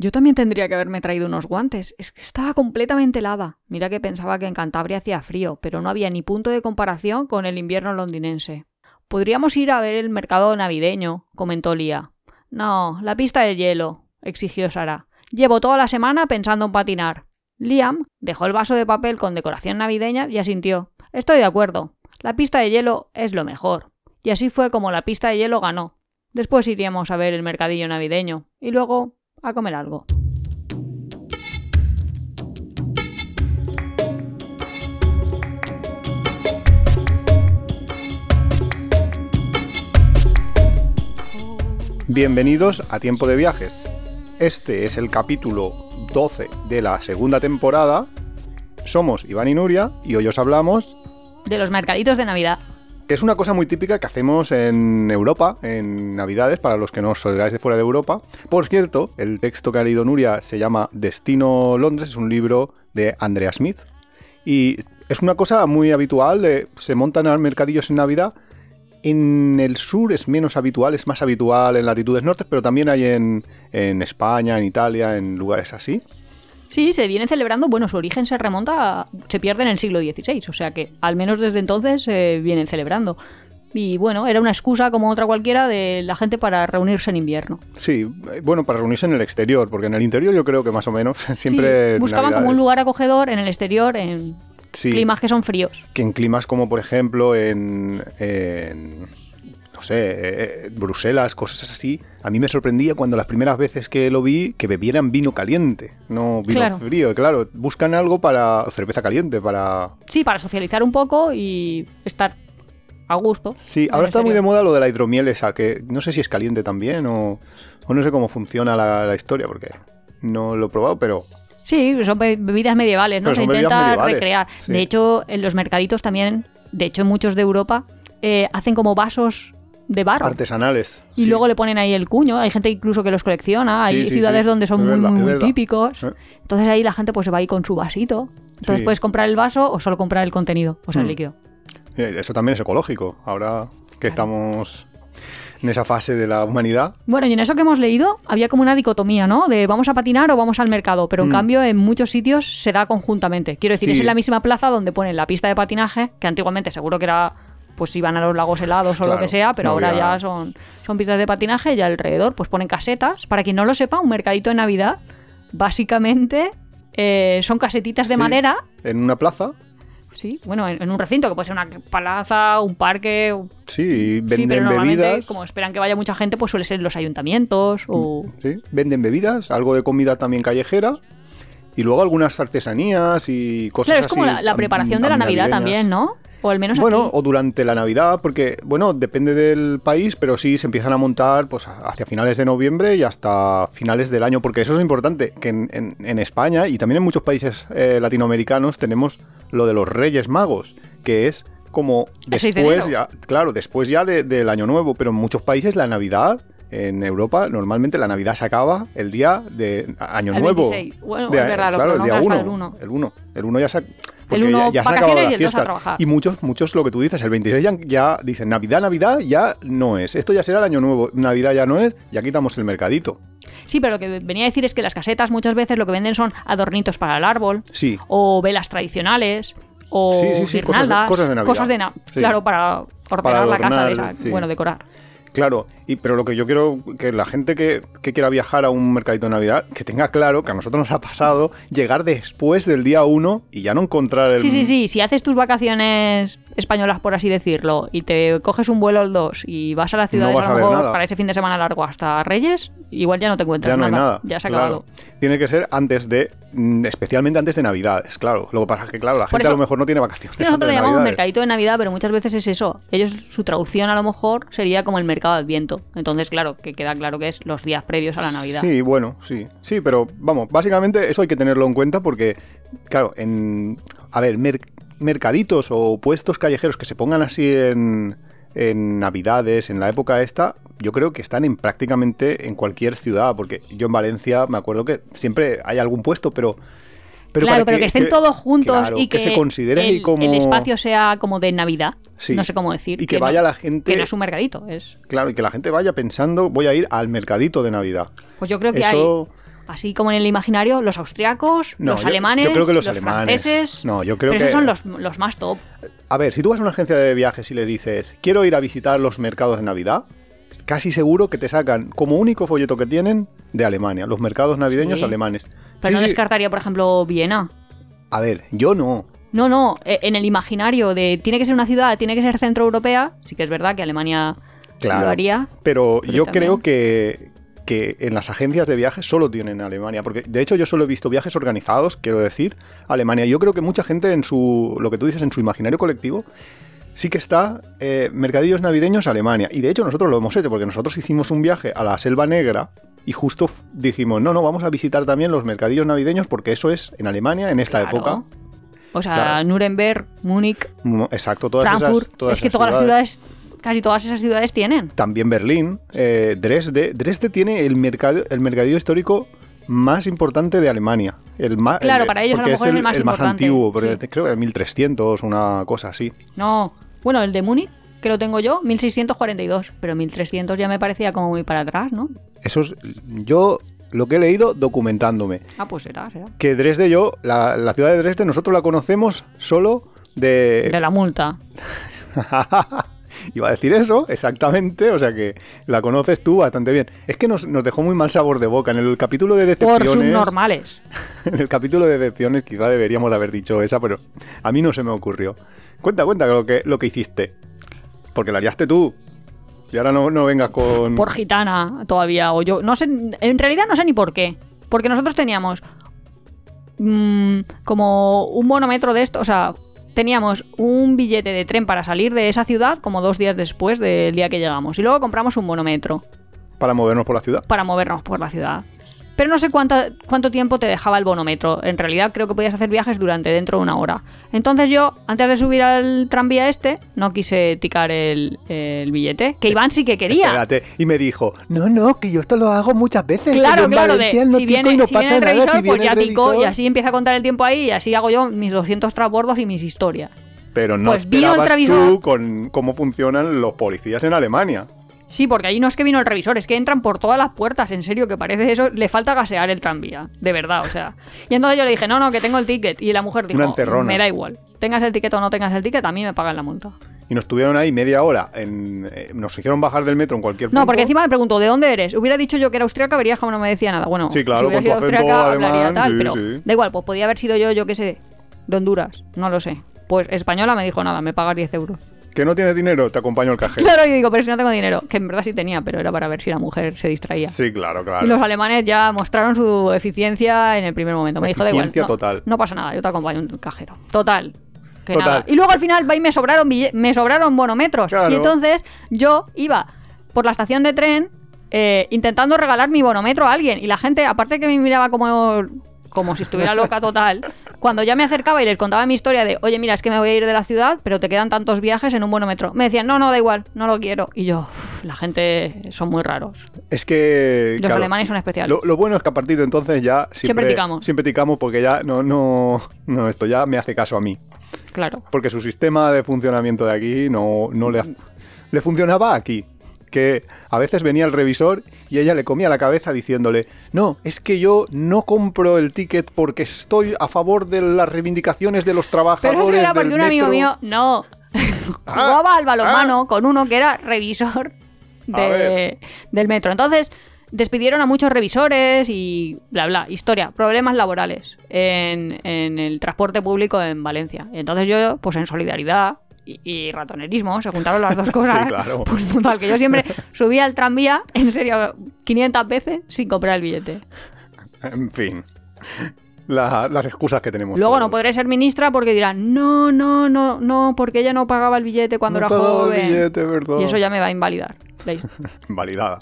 Yo también tendría que haberme traído unos guantes. Es que estaba completamente helada. Mira que pensaba que en Cantabria hacía frío, pero no había ni punto de comparación con el invierno londinense. Podríamos ir a ver el mercado navideño, comentó Lía. No, la pista de hielo, exigió Sara. Llevo toda la semana pensando en patinar. Liam dejó el vaso de papel con decoración navideña y asintió. Estoy de acuerdo. La pista de hielo es lo mejor. Y así fue como la pista de hielo ganó. Después iríamos a ver el mercadillo navideño y luego a comer algo. Bienvenidos a Tiempo de Viajes. Este es el capítulo 12 de la segunda temporada. Somos Iván y Nuria y hoy os hablamos De los mercaditos de Navidad. Es una cosa muy típica que hacemos en Europa, en Navidades, para los que no sois de fuera de Europa. Por cierto, el texto que ha leído Nuria se llama Destino Londres, es un libro de Andrea Smith. Y es una cosa muy habitual, se montan mercadillos en Navidad. En el sur es menos habitual, es más habitual en latitudes nortes, pero también hay en España, en Italia, en lugares así. Sí, se viene celebrando, bueno, su origen se remonta, a- se pierde en el siglo XVI, o sea que al menos desde entonces se vienen celebrando. Y bueno, era una excusa como otra cualquiera de la gente para reunirse en invierno. Sí, bueno, para reunirse en el exterior, porque en el interior yo creo que más o menos siempre... Sí, buscaban como un lugar acogedor en el exterior, en Sí. climas que son fríos. que en climas como por ejemplo en, en, no sé, eh, Bruselas, cosas así, a mí me sorprendía cuando las primeras veces que lo vi que bebieran vino caliente, no vino Claro. frío, claro, buscan algo para cerveza caliente, para Sí, para socializar un poco y estar a gusto. Sí, ahora está muy de moda lo de la hidromiel esa, que no sé si es caliente también o, o no sé cómo funciona la, la historia porque no lo he probado, pero Sí, son be- bebidas medievales, ¿no? Se intenta recrear. sí. De hecho, en los mercaditos también, de hecho en muchos de Europa, eh, hacen como vasos de barro. artesanales. Y sí. luego le ponen ahí el cuño. Hay gente incluso que los colecciona. Hay Sí, ciudades donde son Es muy, verdad, muy, típicos. Eh. Entonces ahí la gente pues se va ahí con su vasito. Entonces puedes comprar el vaso o solo comprar el contenido, o sea, el Mm. líquido. Eh, Eso también es ecológico, ahora que estamos en esa fase de la humanidad. Bueno, y en eso que hemos leído había como una dicotomía, ¿no? De vamos a patinar o vamos al mercado, pero en Mm. cambio en muchos sitios se da conjuntamente. Quiero decir, Sí. es en la misma plaza donde ponen la pista de patinaje, que antiguamente seguro que era pues iban a los lagos helados o lo que sea, pero no ahora había- ya son, son pistas de patinaje y alrededor pues ponen casetas. Para quien no lo sepa, un mercadito de Navidad básicamente eh, son casetitas de Sí. madera En una plaza, Sí, bueno, en, en un recinto que puede ser una plaza, un parque. sí, y sí, venden pero normalmente, bebidas. como esperan que vaya mucha gente, pues suele ser en los ayuntamientos o. Sí, venden bebidas, algo de comida también callejera. Y luego algunas artesanías y cosas Claro, es como así, la, preparación de la Navidad navideñas. también, ¿no? O al menos Bueno, aquí. o durante la Navidad, porque, bueno, depende del país, pero sí se empiezan a montar pues hacia finales de noviembre y hasta finales del año, porque eso es importante, que en, en- en España y también en muchos países eh, latinoamericanos tenemos lo de los Reyes Magos, que es como El 6 de después ya, claro, después ya de- del año nuevo, pero en muchos países la Navidad, en Europa, normalmente la Navidad se acaba el día de Año El Nuevo. 26. Bueno, De- es verdad, claro, el día prolongas 1. hasta el 1. El 1. El 1 ya se uno, ya, ya se han acabado vacaciones las y el dos a fiestas. trabajar. Y muchos, muchos lo que tú dices, el 26 ya, ya dicen Navidad, Navidad ya no es. Esto ya será el año nuevo. Navidad ya no es, ya quitamos el mercadito. Sí, pero lo que venía a decir es que las casetas muchas veces lo que venden son adornitos para el árbol, Sí. o velas tradicionales, o Sí, sí, sí, cosas de- guirnaldas, cosas de Navidad. de na- Sí. Claro, para ordenar Para la casa de esa, bueno, decorar. Claro, y, pero lo que yo quiero que la gente que, que quiera viajar a un mercadito de Navidad, que tenga claro que a nosotros nos ha pasado llegar después del día 1 y ya no encontrar el... Sí, sí, sí. Si haces tus vacaciones españolas, por así decirlo, y te coges un vuelo el 2 y vas a las ciudades vas a a lo ver mejor nada. para ese fin de semana largo hasta Reyes, igual ya no te encuentras Ya no hay nada. Ya se ha claro. acabado. Tiene que ser antes de, mm, especialmente antes de Navidades, claro. Lo que pasa es que, claro, la Por gente a lo mejor no tiene vacaciones. Es que nosotros le llamamos mercadito de Navidad, pero muchas veces es eso. Ellos, su traducción a lo mejor sería como el mercado de Adviento. Entonces, claro, que queda claro que es los días previos a la Navidad. Sí, bueno, sí. Sí, pero vamos, básicamente eso hay que tenerlo en cuenta porque, claro, en. A ver, mer- mercaditos o puestos callejeros que se pongan así en, en Navidades, en la época esta, yo creo que están en prácticamente en cualquier ciudad, porque yo en Valencia me acuerdo que siempre hay algún puesto, pero. Pero claro, pero que, estén todos juntos claro, y que, se considere el, como. el espacio sea como de Navidad. Sí. No sé cómo decir. Y que no- vaya la gente- Que no es un mercadito. Es... Claro, y que la gente vaya pensando, voy a ir al mercadito de Navidad. Pues yo creo que Eso- hay, Así como en el imaginario, los austriacos, No, los alemanes, yo creo que los alemanes. franceses. No, yo creo pero que- esos son los, los más top. A ver, si tú vas a una agencia de viajes y le dices, quiero ir a visitar los mercados de Navidad, casi seguro que te sacan como único folleto que tienen de Alemania, los mercados navideños Sí. alemanes. Pero Sí, no sí. descartaría, por ejemplo, Viena. A ver, yo no. No, no, eh, en el imaginario de tiene que ser una ciudad, tiene que ser centro europea, sí que es verdad que Alemania Claro. lo haría. Pero, Pero yo también- creo que, que en las agencias de viajes solo tienen Alemania. Porque de hecho yo solo he visto viajes organizados, quiero decir, Alemania. Yo creo que mucha gente en su, lo que tú dices, en su imaginario colectivo, sí que está eh, mercadillos navideños Alemania. Y de hecho nosotros lo hemos hecho, porque nosotros hicimos un viaje a la Selva Negra y justo dijimos, no, no, vamos a visitar también los mercadillos navideños porque eso es en Alemania en esta Claro. época. O sea, Claro. Nuremberg, Múnich, Exacto, todas Frankfurt. esas, todas es que esas todas las ciudades, casi todas esas ciudades tienen. También Berlín, eh, Dresde. Dresde tiene el, mercado, el mercadillo histórico más importante de Alemania. El más, Claro, para ellos a lo porque mejor es el más antiguo, porque sí. creo que de 1300, una cosa así. No, bueno, el de Múnich, que lo tengo yo, 1642, pero 1300 ya me parecía como muy para atrás, ¿no? Eso es, yo lo que he leído documentándome. Ah, pues será, será. Que Dresde, yo, la, la ciudad de Dresde, nosotros la conocemos solo de... De la multa. Iba a decir eso, exactamente, o sea que la conoces tú bastante bien. Es que nos, nos dejó muy mal sabor de boca. En el capítulo de Por decepciones... subnormales. En el capítulo de decepciones quizá deberíamos de haber dicho esa, pero a mí no se me ocurrió. Cuenta, cuenta lo que, lo que hiciste. Porque la hallaste tú. Y ahora no, no vengas con... Por gitana todavía, o yo. No sé, en realidad no sé ni por qué. Porque nosotros teníamos mm, como un bonometro de esto, o sea, teníamos un billete de tren para salir de esa ciudad como dos días después del día que llegamos. Y luego compramos un bonometro Para movernos por la ciudad. para movernos por la ciudad. Pero no sé cuánta- cuánto tiempo te dejaba el bonómetro. En realidad creo que podías hacer viajes durante dentro de una hora. Entonces yo, antes de subir al tranvía este, no quise ticar el, el billete. Que Iván sí que quería. Espérate. Y me dijo, no, no, que yo esto lo hago muchas veces. Claro, claro, de no si tico viene, no si pasa viene el nada, revisor, pues ya el ticó y revisor". así empieza a contar el tiempo ahí y así hago yo mis 200 transbordos y mis historias. Pero no Pues vino el esperabas tú con cómo funcionan los policías en Alemania. Sí, porque allí no es que vino el revisor, es que entran por todas las puertas, en serio, que parece eso, le falta gasear el tranvía, de verdad, o sea. Y entonces yo le dije, no, no, que tengo el ticket. Y la mujer dijo, Una me da igual, tengas el ticket o no tengas el ticket, a mí me pagan la multa. Y nos tuvieron ahí media hora. En, eh, nos hicieron bajar del metro en cualquier punto. No, porque encima me preguntó, ¿de dónde eres? Hubiera dicho yo que era austríaca, verías como no me decía nada. Bueno, Sí, claro, si hubiera sido alemán, tal, sí, pero sí. da igual, pues podía haber sido yo, yo qué sé, de Honduras, no lo sé. Pues española me dijo nada, me pagas 10 euros. Que no tienes dinero, te acompaño al cajero. Claro, y digo, pero si no tengo dinero, que en verdad sí tenía, pero era para ver si la mujer se distraía. Sí, claro, claro. Y los alemanes ya mostraron su eficiencia en el primer momento. Me dijo, da igual. Eficiencia No, total. no pasa nada, yo te acompaño el cajero. Total. Que Total. nada. Y luego al final va y me sobraron, me sobraron bonometros. Claro. Y entonces yo iba por la estación de tren eh, intentando regalar mi bonometro a alguien. Y la gente, aparte que me miraba como, como si estuviera loca total, cuando ya me acercaba y les contaba mi historia de, oye, mira, es que me voy a ir de la ciudad, pero te quedan tantos viajes en un bonometro. Me decían, no, no, da igual, no lo quiero. Y yo, "Uf, la gente son muy raros. Es que. Los alemanes son especiales. Lo, lo bueno es que a partir de entonces ya. Siempre, Siempre ticamos. Siempre ticamos porque ya no, no. No, esto ya me hace caso a mí. Claro. Porque su sistema de funcionamiento de aquí no, no le, le funcionaba aquí. Que a veces venía el revisor y ella le comía la cabeza diciéndole: No, es que yo no compro el ticket porque estoy a favor de las reivindicaciones de los trabajadores. Pero eso era porque del un amigo metro". mío, no, Ah, jugaba al balonmano con uno que era revisor de- del metro. Entonces, despidieron a muchos revisores y bla, bla. Historia, problemas laborales en, en el transporte público en Valencia. Y entonces yo, pues en solidaridad y, y ratonerismo, se juntaron las dos cosas. Sí, claro. Pues total, que yo siempre subía al tranvía, en serio, 500 veces sin comprar el billete. En fin. La- las excusas que tenemos. Luego todos. no podré ser ministra porque dirán, no, no, no, no, porque ella no pagaba el billete cuando No era pagaba el joven. billete. Y eso ya me va a invalidar. la his- validada.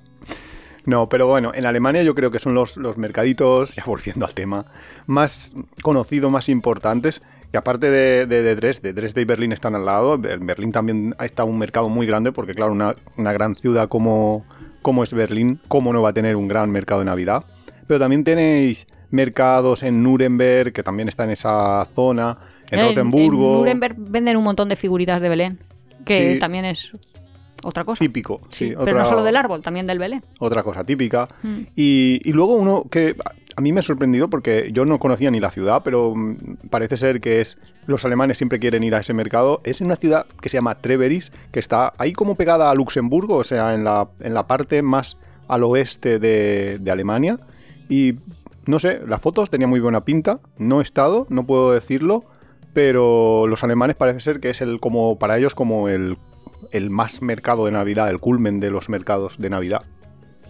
No, pero bueno, en Alemania yo creo que son los, los mercaditos, ya volviendo al tema, más conocidos, más importantes. Y aparte de, de, de Dresde, Dresde y Berlín están al lado. En Berlín también está un mercado muy grande, porque claro, una, una gran ciudad como, como es Berlín, ¿cómo no va a tener un gran mercado de Navidad? Pero también tenéis mercados en Nuremberg, que también está en esa zona, en En- Rotenburgo. En Nuremberg venden un montón de figuritas de Belén, que Sí. también es otra cosa. típico. Sí, pero otra- no solo del árbol, también del Belén. otra cosa típica. Mm. Y, y luego uno que a mí me ha sorprendido porque yo no conocía ni la ciudad, pero mm, parece ser que es los alemanes siempre quieren ir a ese mercado. Es una ciudad que se llama Treveris, que está ahí como pegada a Luxemburgo, o sea, en la, en la parte más al oeste de, de Alemania. Y no sé, las fotos tenían muy buena pinta. No he estado, no puedo decirlo, pero los alemanes parece ser que es el como para ellos como el el más mercado de Navidad, el culmen de los mercados de Navidad.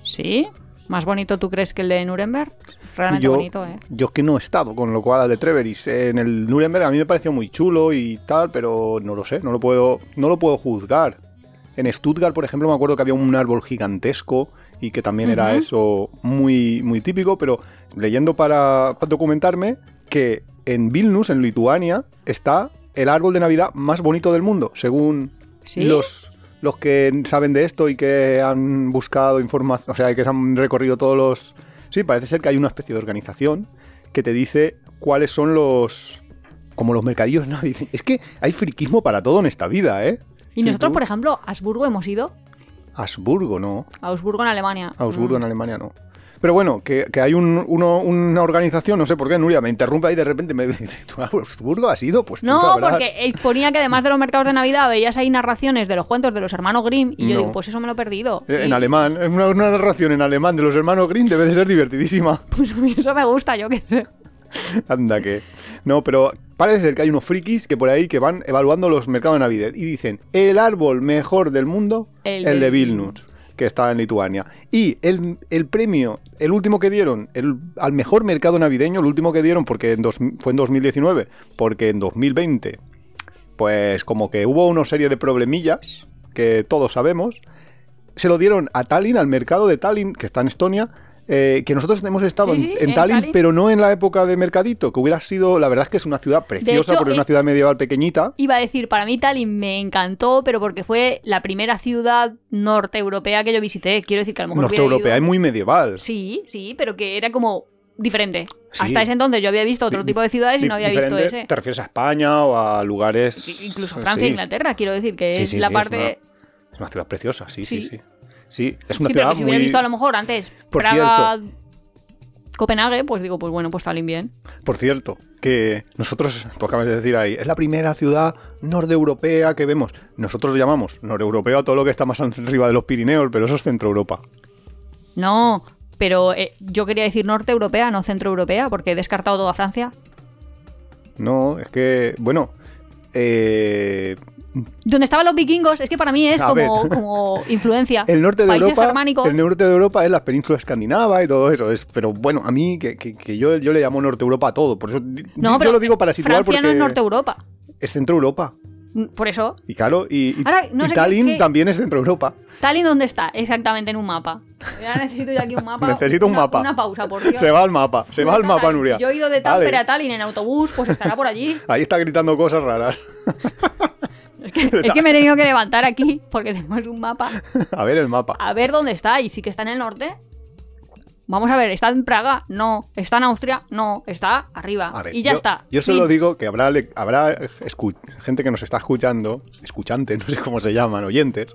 ¿Sí? ¿Más bonito tú crees que el de Nuremberg? Realmente yo, bonito, ¿eh? yo es que no he estado, con lo cual el de Treveris en el Nuremberg a mí me pareció muy chulo y tal, pero no lo sé, no lo puedo, no lo puedo juzgar. En Stuttgart, por ejemplo, me acuerdo que había un árbol gigantesco y que también era eso muy, muy típico, pero leyendo para, para documentarme que en Vilnius, en Lituania, está el árbol de Navidad más bonito del mundo, según ¿Sí? los, los que saben de esto y que han buscado información, o sea, que se han recorrido todos los... Sí, parece ser que hay una especie de organización que te dice cuáles son los... como los mercadillos navideños. Es que hay friquismo para todo en esta vida, ¿eh? Y Sí, nosotros, tú- por ejemplo, a Augsburgo hemos ido. Augsburgo, no. Augsburgo en Alemania. Augsburgo en Mm. Alemania, no. Pero bueno, que, que hay un- uno- una organización, no sé por qué, Nuria, me interrumpe ahí de repente me dice, ¿tú a Augsburgo has ido? Pues tú No, sabrás". porque ponía que además de los mercados de Navidad veías ahí narraciones de los cuentos de los hermanos Grimm y yo No. digo, pues eso me lo he perdido. Eh, En alemán, es una, una narración en alemán de los hermanos Green debe de ser divertidísima. Pues a mí eso me gusta, yo qué sé. Anda que. No, pero parece ser que hay unos frikis que por ahí que van evaluando los mercados de Navidad y dicen: el árbol mejor del mundo, El el, de de Vilnius, que está en Lituania. Y el, el premio, el último que dieron el- al mejor mercado navideño, el último que dieron porque en dos- fue en 2019, porque en 2020, pues como que hubo una serie de problemillas que todos sabemos, se lo dieron a Tallinn, al mercado de Tallinn, que está en Estonia. Eh, que nosotros hemos estado Sí, en, sí, en en Tallinn, Tallinn. pero no en la época de Mercadito, que hubiera sido, la verdad es que es una ciudad preciosa, hecho, porque es una eh, ciudad medieval pequeñita. Iba a decir, para mí Tallinn me encantó, pero porque fue la primera ciudad norte europea que yo visité. Quiero decir que a lo mejor Norte europea, es muy medieval. Sí, sí, pero que era como diferente. Sí. Hasta ese entonces yo había visto otro tipo de ciudades y no había visto ese. ¿Te refieres a España o a lugares...? Incluso Francia e sí. Inglaterra, quiero decir, que Sí, es la parte... Es una, es una ciudad preciosa, sí, sí, Sí. Sí. Es una Sí, pero ciudad que si hubiera visto a lo mejor antes Por Praga, Copenhague, pues digo, pues bueno, pues Tallinn bien. Por cierto, que nosotros, tú acabas de decir ahí, es la primera ciudad nordeuropea que vemos. Nosotros llamamos nordeuropeo a todo lo que está más arriba de los Pirineos, pero eso es Centro Europa. No, pero eh, yo quería decir norte europea, no centro europea, porque he descartado toda Francia. No, es que, bueno, eh, Donde estaban los vikingos, es que para mí es como, como influencia. el norte de Países Europa, germánicos. el norte de Europa es la península escandinava y todo eso. Es, pero bueno, a mí que, que- que yo, yo le llamo norte Europa a todo. Por eso No, yo pero lo digo para situar Francia porque no es norte Europa. es Centro Europa. Por eso, Y claro, y, y- Ahora, no y qué- Tallinn qué- también es Centro Europa. Tallinn, ¿dónde está? Exactamente en un mapa. Ya necesito yo aquí un mapa. Necesito un Una- mapa. Una pausa, por Dios. Se va al mapa, se va al ¿Dónde está mapa, Tallinn? Nuria. Si yo he ido de. Tampere a Tallinn en autobús, pues estará por allí. Ahí está gritando cosas raras. Es que, es que me he tenido que levantar aquí porque tenemos un mapa. A ver el mapa. A ver dónde está. Y sí que está en el norte. Vamos a ver, ¿está en Praga? No. ¿Está en Austria? No. Está arriba. A ver, y ya yo, está. Yo solo digo que habrá, habrá gente que nos está escuchando, escuchantes, no sé cómo se llaman, oyentes,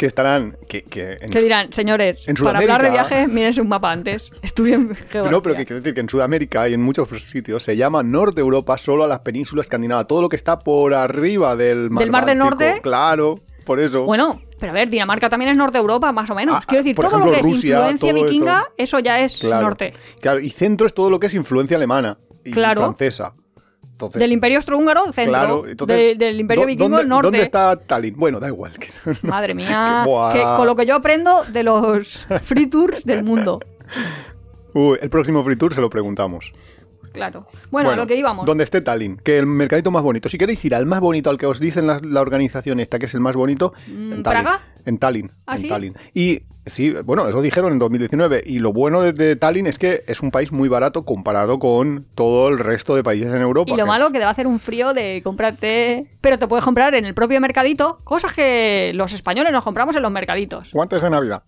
que estarán. Que, que en- Que dirán, señores, En para hablar de Sudamérica- viaje, mírense un mapa antes. Estudien geografía. no, pero que quiero decir que en Sudamérica y en muchos sitios se llama Norte Europa solo a las penínsulas escandinavas, todo lo que está por arriba del mar, ¿Del Mar del. Norte? Claro, por eso. Bueno, pero a ver, Dinamarca también es norte Europa, más o menos. Ah, Quiero decir, todo ejemplo, lo que es influencia vikinga, esto. eso ya es claro, norte. Claro, y centro es todo lo que es influencia alemana y Claro. francesa. Entonces, Del Imperio Austrohúngaro, centro. Claro, entonces, De- del Imperio ¿dó- Vikingo, ¿dónde, norte. ¿Dónde está Tallinn? Bueno, da igual. que- Madre mía, que con lo que yo aprendo de los free tours del mundo. Uy, el próximo free tour se lo preguntamos. Claro. Bueno, a lo que íbamos. Donde esté Tallinn, que el mercadito más bonito. Si queréis ir al más bonito, al que os dicen la, la organización esta, que es el más bonito, Mm, en Tallinn. ¿Praga? En Tallinn. ¿Ah, en sí? Tallinn. Y sí, bueno, eso dijeron en 2019. Y lo bueno de, de Tallinn es que es un país muy barato comparado con todo el resto de países en Europa. Y lo que- malo que te va a hacer un frío de comprarte. Pero te puedes comprar en el propio mercadito cosas que los españoles nos compramos en los mercaditos. Guantes de Navidad.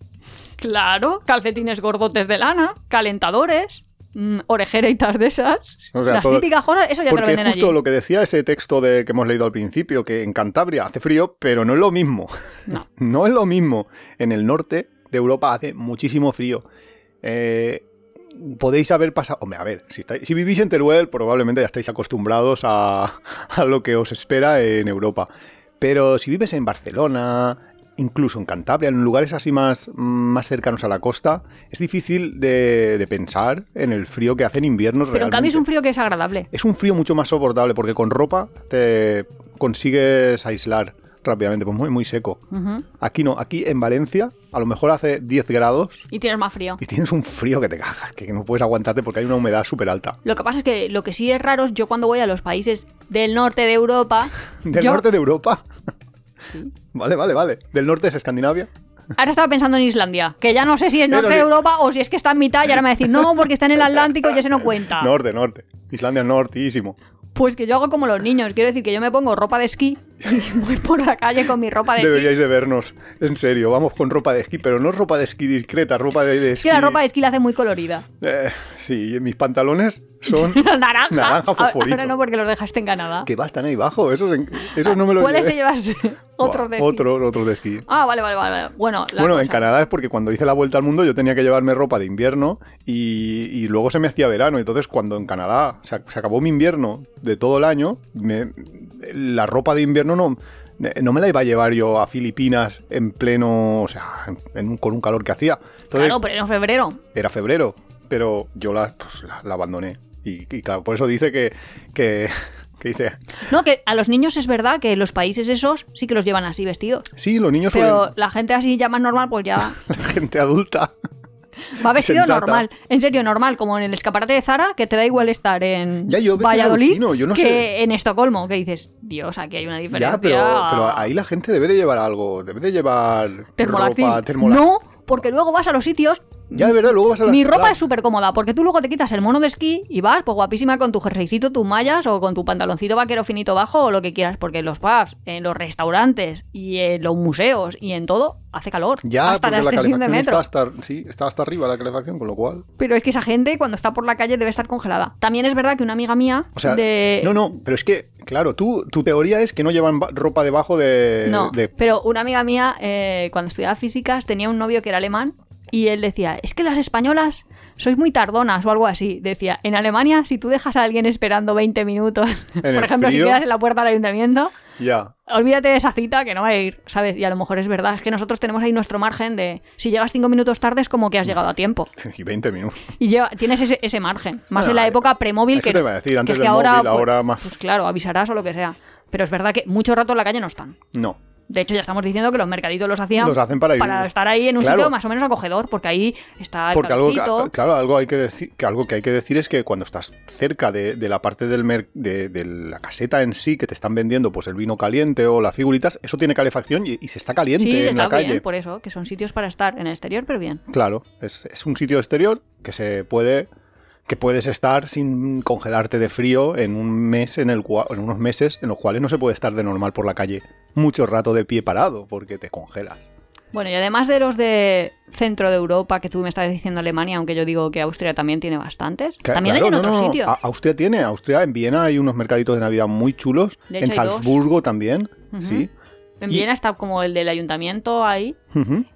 Claro, calcetines gordotes de lana, calentadores. Mm, orejera y tal de esas. O sea, Las todo- típicas cosas, eso ya te lo Porque venden justo allí. lo que decía ese texto de, que hemos leído al principio, que en Cantabria hace frío, pero no es lo mismo. No. No es lo mismo. En el norte de Europa hace muchísimo frío. Eh, podéis haber pasado. Hombre, a ver, si, estáis- si vivís en Teruel, probablemente ya estáis acostumbrados a, a lo que os espera en Europa. Pero si vives en Barcelona, incluso en Cantabria, en lugares así más, más cercanos a la costa, es difícil de, de pensar en el frío que hace en invierno. Pero en cambio es un frío que es agradable. Es un frío mucho más soportable porque con ropa te consigues aislar rápidamente, pues muy, muy seco. Aquí no, aquí en Valencia a lo mejor hace 10 grados Y tienes más frío. y tienes un frío que te cagas, que no puedes aguantarte porque hay una humedad súper alta. Lo que pasa es que lo que sí es raro es yo cuando voy a los países del norte de Europa. ¿Del yo- norte de Europa? Vale, vale, vale. ¿Del norte es Escandinavia? Ahora estaba pensando en Islandia, que ya no sé si es norte de Europa o si es que está en mitad y ahora me va a decir, no, porque está en el Atlántico y ese no cuenta. Norte, norte. Islandia es nortísimo. Pues que yo hago como los niños, quiero decir que yo me pongo ropa de esquí y voy por la calle con mi ropa de Deberíais esquí. de vernos. En serio, vamos con ropa de esquí, pero no ropa de esquí discreta, ropa de, de Es esquí. que la ropa de esquí la hace muy colorida. Eh, sí, mis pantalones son naranja. naranja fosforito. Ahora no porque los dejaste en Canadá. Que va, están ahí abajo. Esos, en- esos no me los ¿Cuáles te llevas? Otros de esquí. Otros, de esquí. Ah, vale, vale, vale. Bueno, la Bueno, en Canadá es porque cuando hice la vuelta al mundo yo tenía que llevarme ropa de invierno y, y luego se me hacía verano. Entonces cuando en Canadá se, se acabó mi invierno de todo el año, me- la ropa de invierno no, no me la iba a llevar yo a Filipinas en pleno, o sea, en- en un- con un calor que hacía. Entonces Claro, pero en febrero. era febrero, pero yo la, pues, la, la abandoné. Y, y claro, por eso dice que, que, que dice, No, que a los niños es verdad que los países esos sí que los llevan así vestidos. sí, los niños Pero suelen, la gente así ya más normal, pues ya gente adulta. Va vestido Sensata. normal. En serio, normal, como en el escaparate de Zara, que te da igual estar en Ya, yo Valladolid alucino, yo no que sé. en Estocolmo, que dices, Dios, aquí hay una diferencia. Ya, pero, pero ahí la gente debe de llevar algo, debe de llevar Termoláctil. ropa. No, porque luego vas a los sitios. Ya, de verdad, luego vas a la Mi ropa es súper cómoda, porque tú luego te quitas el mono de esquí y vas, pues guapísima con tu jerseycito, tus mallas o con tu pantaloncito vaquero finito bajo o lo que quieras, porque en los pubs, en los restaurantes y en los museos y en todo hace calor. Ya, hasta la estación de metro. está hasta, sí, está hasta arriba la calefacción, con lo cual... Pero es que esa gente cuando está por la calle debe estar congelada. También es verdad que una amiga mía O sea, de... no, no, pero es que, claro, tú, tu teoría es que no llevan ropa debajo de... No, de- pero una amiga mía, eh, cuando estudiaba físicas, tenía un novio que era alemán y él decía, es que las españolas sois muy tardonas o algo así. Decía, en Alemania, si tú dejas a alguien esperando 20 minutos, por ejemplo, si quedas en la puerta del ayuntamiento, Ya. olvídate de esa cita que no va a ir, ¿sabes? Y a lo mejor es verdad, es que nosotros tenemos ahí nuestro margen de, si llegas 5 minutos tarde es como que has llegado a tiempo. Y 20 minutos. Y lleva- tienes ese, ese margen. Más Bueno, en la época premóvil que, te iba a decir, antes es que del ahora, móvil, pues- ahora más- Pues claro, avisarás o lo que sea. Pero es verdad que mucho rato en la calle no están. No. De hecho, ya estamos diciendo que los mercaditos los hacían, Los hacen para estar ahí en un Claro. sitio más o menos acogedor, porque ahí está el Porque algo, claro, algo hay que decir, que algo que hay que decir es que cuando estás cerca de, de la parte del mer- de, de la caseta en sí que te están vendiendo, pues el vino caliente o las figuritas, eso tiene calefacción y, y se está caliente Sí, en está la calle. bien, por eso, que son sitios para estar en el exterior, pero bien. Claro, es, es un sitio exterior que se puede que puedes estar sin congelarte de frío en un mes en el en unos meses en los cuales no se puede estar de normal por la calle mucho rato de pie parado porque te congelas. Bueno, y además de los de centro de Europa, que tú me estás diciendo Alemania, aunque yo digo que Austria también tiene bastantes, también claro, hay en no, otros no, sitios. Austria tiene, Austria en Viena hay unos mercaditos de Navidad muy chulos, hecho, en dos. Salzburgo también, sí. en y- Viena está como el del ayuntamiento ahí,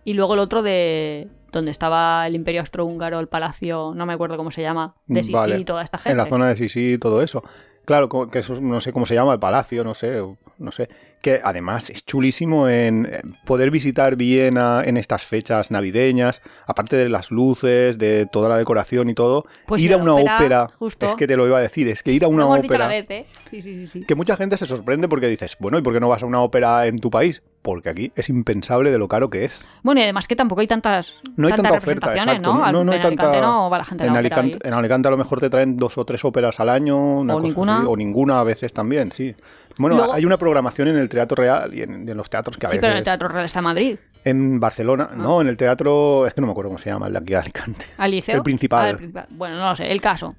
y luego el otro de donde estaba el Imperio Austrohúngaro, el palacio, no me acuerdo cómo se llama, de Sisi Vale. y toda esta gente. En la zona de Sisi y todo eso. Claro, que eso no sé cómo se llama, el palacio, no sé, no sé. Que además es chulísimo en eh, poder visitar Viena en estas fechas navideñas, aparte de las luces, de toda la decoración y todo. Pues ir a una ópera, ópera, justo. es que te lo iba a decir, es que ir a una ópera... la vez, ¿eh? Sí, sí, sí. Que mucha gente se sorprende porque dices, bueno, ¿y por qué no vas a una ópera en tu país? Porque aquí es impensable de lo caro que es. Bueno, y además que tampoco hay tantas, No hay tantas tanta representaciones, exacto. ¿no? No, no hay en Alicante tanta- no va la gente En la ópera Alicante, en Alicante a lo mejor te traen dos o tres óperas al año, una O cosa ninguna. así, o ninguna a veces también, sí. Bueno, Luego- hay una programación en el Teatro Real y en, en los teatros que a Sí, veces... pero en el Teatro Real está en Madrid. En Barcelona, Ah. no, en el teatro, es que no me acuerdo cómo se llama, el de aquí de Alicante. ¿Al liceo? El principal. Ah, el principal. Bueno, no lo sé, el caso.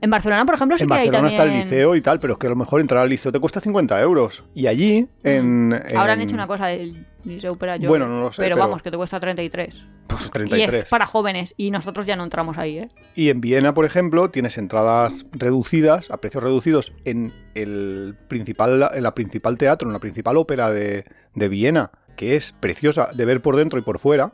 En Barcelona, por ejemplo, sí en que hay Barcelona también... está el liceo y tal, pero es que a lo mejor entrar al liceo te cuesta 50 euros. Y allí, en... Ahora han hecho una cosa, el, Dice Opera George. Bueno, no lo sé, Pero, pero- vamos, que te cuesta 33. Pues Y 33. es para jóvenes. Y nosotros ya no entramos ahí, ¿eh? Y en Viena, por ejemplo, tienes entradas reducidas, a precios reducidos, en el principal, en la principal teatro, en la principal ópera de, de Viena, que es preciosa de ver por dentro y por fuera.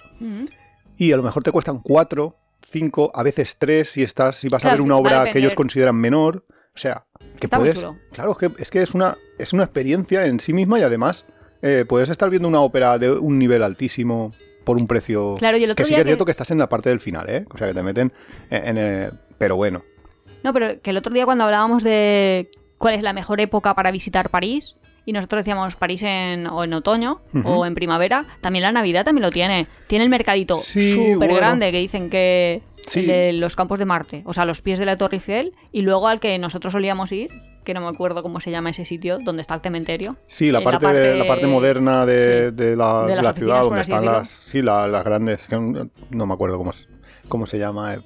Y a lo mejor te cuestan 4, 5, a veces 3 si estás, si vas a ver una obra que ellos consideran menor. O sea, que Está puedes. Claro, es que, es que es una, es una experiencia en sí misma y además eh, puedes estar viendo una ópera de un nivel altísimo por un precio. Claro, y el otro que sí que es cierto que estás en la parte del final, ¿eh? O sea, que te meten en, en, eh, Pero bueno. No, pero que el otro día cuando hablábamos de cuál es la mejor época para visitar París, y nosotros decíamos París en, o en otoño o en primavera, también la Navidad también lo tiene. Tiene el mercadito Sí, súper bueno. grande que dicen que Sí. el de los campos de Marte, o sea, los pies de la Torre Eiffel, y luego al que nosotros solíamos ir, que no me acuerdo cómo se llama ese sitio, donde está el cementerio. Sí, la parte, parte- la parte moderna de, sí, de la, de ciudad, donde están decirlo. las, sí, la- las grandes, no, me acuerdo cómo, es- cómo se llama el,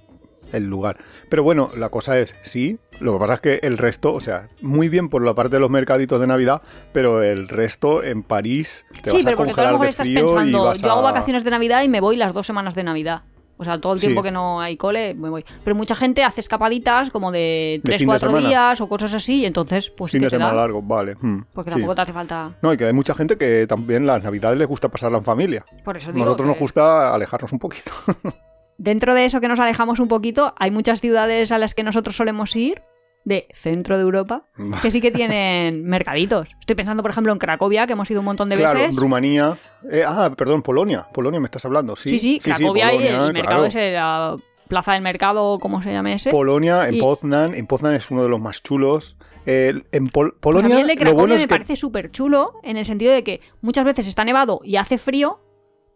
el lugar. Pero bueno, la cosa es, sí, lo que pasa es que el resto, o sea, muy bien por la parte de los mercaditos de Navidad, pero el resto en París te sí, vas a pero porque tú a lo mejor estás pensando, yo hago vacaciones de Navidad y me voy las dos semanas de Navidad. O sea, todo el tiempo que no hay cole, me voy. Pero mucha gente hace escapaditas como de De 3, fin de 4 semana. días o cosas así, y entonces, pues Fin de semana largo, vale. hmm, Porque sí. tampoco te hace falta. No, y que hay mucha gente que también las Navidades les gusta pasarla en familia. Por eso digo Nosotros nos gusta alejarnos un poquito. Dentro de eso que nos alejamos un poquito, hay muchas ciudades a las que nosotros solemos ir de centro de Europa que sí que tienen mercaditos. Estoy pensando, por ejemplo, en Cracovia, que hemos ido un montón de claro, veces. Rumanía. eh, ah, perdón, Polonia. Polonia me estás hablando. Sí, Sí, sí, Cracovia y Polonia, el mercado claro. ese, la plaza del mercado, ¿cómo se llame ese? Polonia, en Y- Poznan. En Poznan es uno de los más chulos. El- en Pol- Pues a mí Polonia, el de lo Cracovia bueno me es que. parece súper chulo en el sentido de que muchas veces está nevado y hace frío,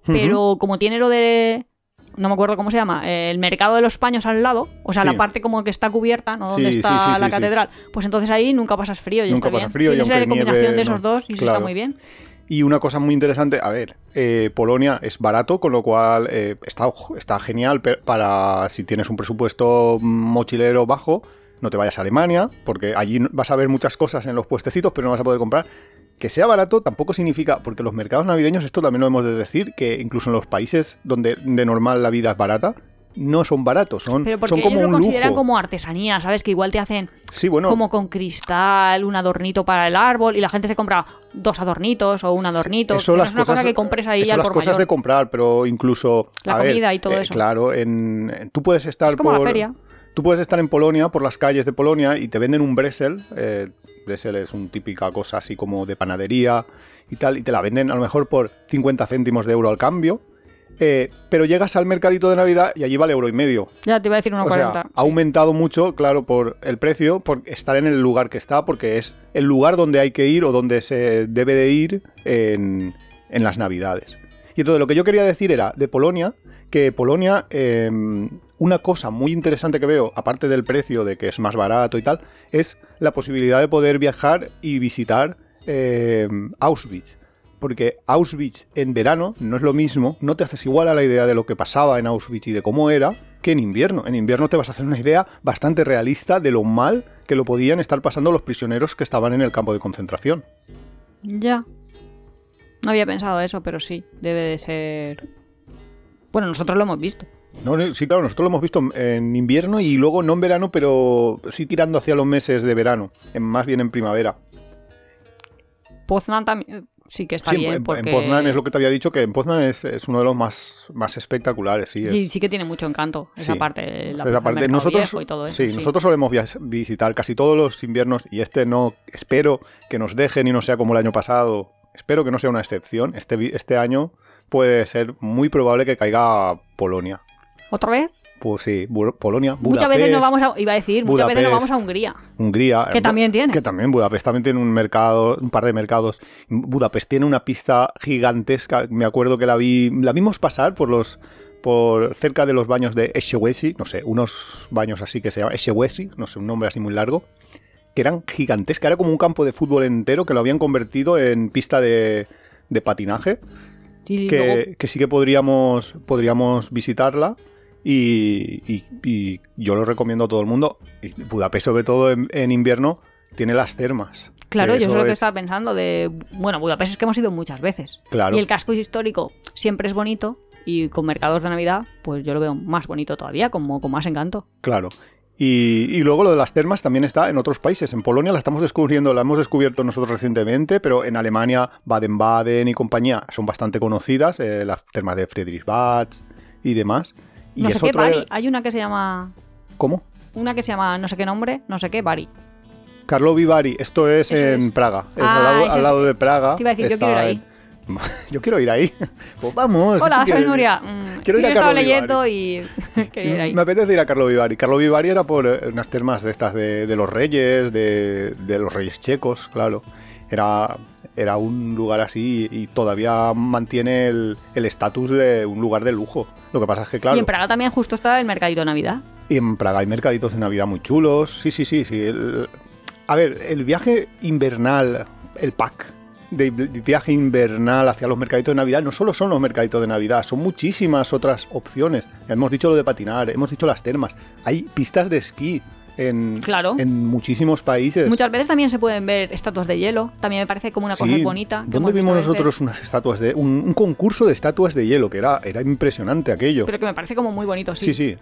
pero como tiene lo de... No me acuerdo cómo se llama, eh, el mercado de los paños al lado, o sea, Sí. la parte como que está cubierta, ¿no? Donde Sí, está sí, la catedral. Pues entonces ahí nunca pasas frío y Nunca está pasa bien. frío y Tienes combinación nieve, de esos no. dos y eso está muy bien. Y una cosa muy interesante, a ver, eh, Polonia es barato, con lo cual eh, está, está genial para si tienes un presupuesto mochilero bajo, no te vayas a Alemania, porque allí vas a ver muchas cosas en los puestecitos, pero no vas a poder comprar. Que sea barato tampoco significa, porque los mercados navideños, esto también lo hemos de decir, que incluso en los países donde de normal la vida es barata, no son baratos, son, Pero porque son como ellos lo un consideran lujo. como artesanía, ¿sabes? Que igual te hacen Sí, bueno, como con cristal, un adornito para el árbol y la gente se compra dos adornitos o un adornito. Eso no las es una cosas, cosa que compres ahí eso al las por cosas mayor. de comprar, pero incluso La a ver, comida y todo eh, eso. Claro, en, tú puedes estar Es como la por- feria. Tú puedes estar en Polonia, por las calles de Polonia, y te venden un Bresel. Eh, Bresel es una típica cosa así como de panadería y tal, y te la venden a lo mejor por 50 céntimos de euro al cambio. Eh, pero llegas al mercadito de Navidad y allí vale euro y medio. Ya te iba a decir unos O sea, 40. ha aumentado mucho, claro, por el precio, por estar en el lugar que está, porque es el lugar donde hay que ir o donde se debe de ir en, en las Navidades. Y entonces lo que yo quería decir era de Polonia, que Polonia, eh, una cosa muy interesante que veo, aparte del precio de que es más barato y tal, es la posibilidad de poder viajar y visitar eh, Auschwitz. Porque Auschwitz en verano no es lo mismo, no te haces igual a la idea de lo que pasaba en Auschwitz y de cómo era que en invierno. En invierno te vas a hacer una idea bastante realista de lo mal que lo podían estar pasando los prisioneros que estaban en el campo de concentración. Ya. No había pensado eso, pero sí, debe de ser. Bueno, nosotros lo hemos visto. No, sí, claro, nosotros lo hemos visto en invierno y luego no en verano, pero sí tirando hacia los meses de verano, en, más bien en primavera. Poznan también. Sí que está Sí, bien. en, porque... en Poznan es lo que te había dicho, que en Poznan es, es uno de los más, más espectaculares, sí. es- Sí, sí que tiene mucho encanto esa Sí. parte. La Esa del parte. Mercado Nosotros, y todo eso. sí, nosotros solemos visitar casi todos los inviernos y este no, espero que nos dejen y no sea como el año pasado. Espero que no sea una excepción. Este, este año puede ser muy probable que caiga Polonia. ¿Otra vez? Pues sí, Polonia, muchas veces Budapest, vamos a. Iba a decir, muchas veces nos vamos a Hungría. Hungría. Que también tiene. Que también Budapest también tiene un mercado, un par de mercados. Budapest tiene una pista gigantesca. Me acuerdo que la vi, la vimos pasar por los por cerca de los baños de Eschewesi, no sé, unos baños así que se llaman Eschewesi, no sé, un nombre así muy largo, que eran gigantescas, era como un campo de fútbol entero que lo habían convertido en pista de, de patinaje, Sí, que, luego- que sí que podríamos, podríamos visitarla. Y, y- y yo lo recomiendo a todo el mundo. Budapest, sobre todo en, en invierno, tiene las termas. Claro, yo eso es lo que es- estaba pensando de... Bueno, Budapest es que hemos ido muchas veces. Claro. Y el casco histórico siempre es bonito y con mercados de Navidad, pues yo lo veo más bonito todavía, como con más encanto. Claro. Y, y luego lo de las termas también está en otros países. En Polonia la estamos descubriendo, la hemos descubierto nosotros recientemente, pero en Alemania, Baden-Baden y compañía son bastante conocidas, eh, las termas de Friedrichsbad y demás. Y no sé qué, Bari. Hay una que se llama... ¿Cómo? Una que se llama no sé qué nombre, no sé qué, Bari. Karlovy Vary, esto es Eso en es. Praga. Ah, al lado, es- de Praga. Te iba a decir, yo quiero ir ahí. en- Yo quiero ir ahí. Pues vamos. Hola, soy quieres. Nuria. Mm, Quiero ir a Karlovy leyendo y quería ir ahí. Me apetece ir a Karlovy Vary. Karlovy Vary era por eh, unas termas de estas de, de los reyes, de, de los reyes checos, claro. Era, era un lugar así y todavía mantiene el el estatus de un lugar de lujo. Lo que pasa es que, claro, Y en Praga también justo está el mercadito de Navidad. y en Praga hay mercaditos de Navidad muy chulos. Sí, sí, sí. sí. El- a ver, el viaje invernal, el pack de vi- viaje invernal hacia los mercaditos de Navidad no solo son los mercaditos de Navidad, son muchísimas otras opciones. Hemos dicho lo de patinar, hemos dicho las termas. Hay pistas de esquí en, Claro. en muchísimos países. Muchas veces también se pueden ver estatuas de hielo. También me parece como una cosa bonita. ¿Dónde vimos nosotros unas estatuas de. Un, un concurso de estatuas de hielo, que era, era impresionante aquello. Pero que me parece como muy bonito, sí. Sí, sí.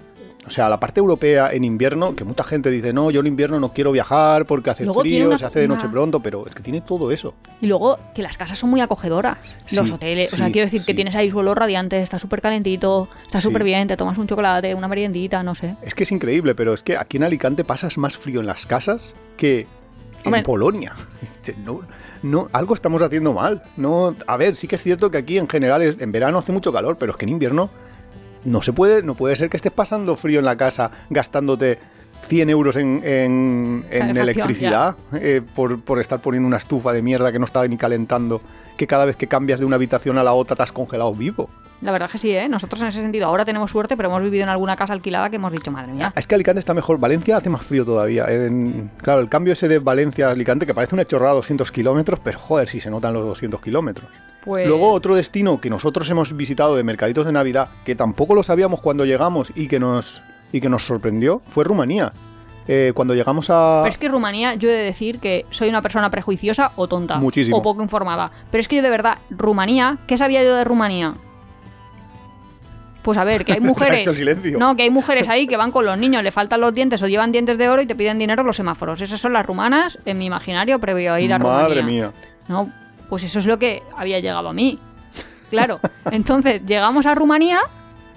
O sea, la parte europea en invierno, que mucha gente dice, no, yo en invierno no quiero viajar porque hace Luego frío, una- se hace de una- noche pronto, pero es que tiene todo eso. Y luego que las casas son muy acogedoras. Los Sí, hoteles. o sea, quiero decir que tienes ahí suelo radiante, está súper calentito, está súper bien, te tomas un chocolate, una meriendita, no sé. Es que es increíble, pero es que aquí en Alicante pasas más frío en las casas que en Hombre. Polonia. No, no, algo estamos haciendo mal. No, a ver, sí que es cierto que aquí en general es- en verano hace mucho calor, pero es que en invierno no se puede, no puede ser que estés pasando frío en la casa gastándote 100 euros en, en- electricidad eh, por, por estar poniendo una estufa de mierda que no estaba ni calentando, que cada vez que cambias de una habitación a la otra te has congelado vivo. La verdad que sí, ¿eh? Nosotros en ese sentido ahora tenemos suerte, pero hemos vivido en alguna casa alquilada que hemos dicho, madre mía. Es que Alicante está mejor. Valencia hace más frío todavía. En- claro, el cambio ese de Valencia a Alicante, que parece una chorrada 200 kilómetros, pero joder, si se notan los 200 kilómetros. Pues Luego otro destino que nosotros hemos visitado de mercaditos de Navidad, que tampoco lo sabíamos cuando llegamos y que nos, y que nos sorprendió, fue Rumanía. Eh, cuando llegamos a... Pero es que Rumanía, yo he de decir que soy una persona prejuiciosa o tonta. Muchísimo. O poco informada. Pero es que yo de verdad, Rumanía, ¿qué sabía yo de Rumanía? Pues a ver, que hay mujeres. No, que hay mujeres ahí que van con los niños, le faltan los dientes o llevan dientes de oro y te piden dinero en los semáforos. Esas son las rumanas en mi imaginario previo a ir a Rumanía. Madre mía. No, pues eso es lo que había llegado a mí. Claro. Entonces, llegamos a Rumanía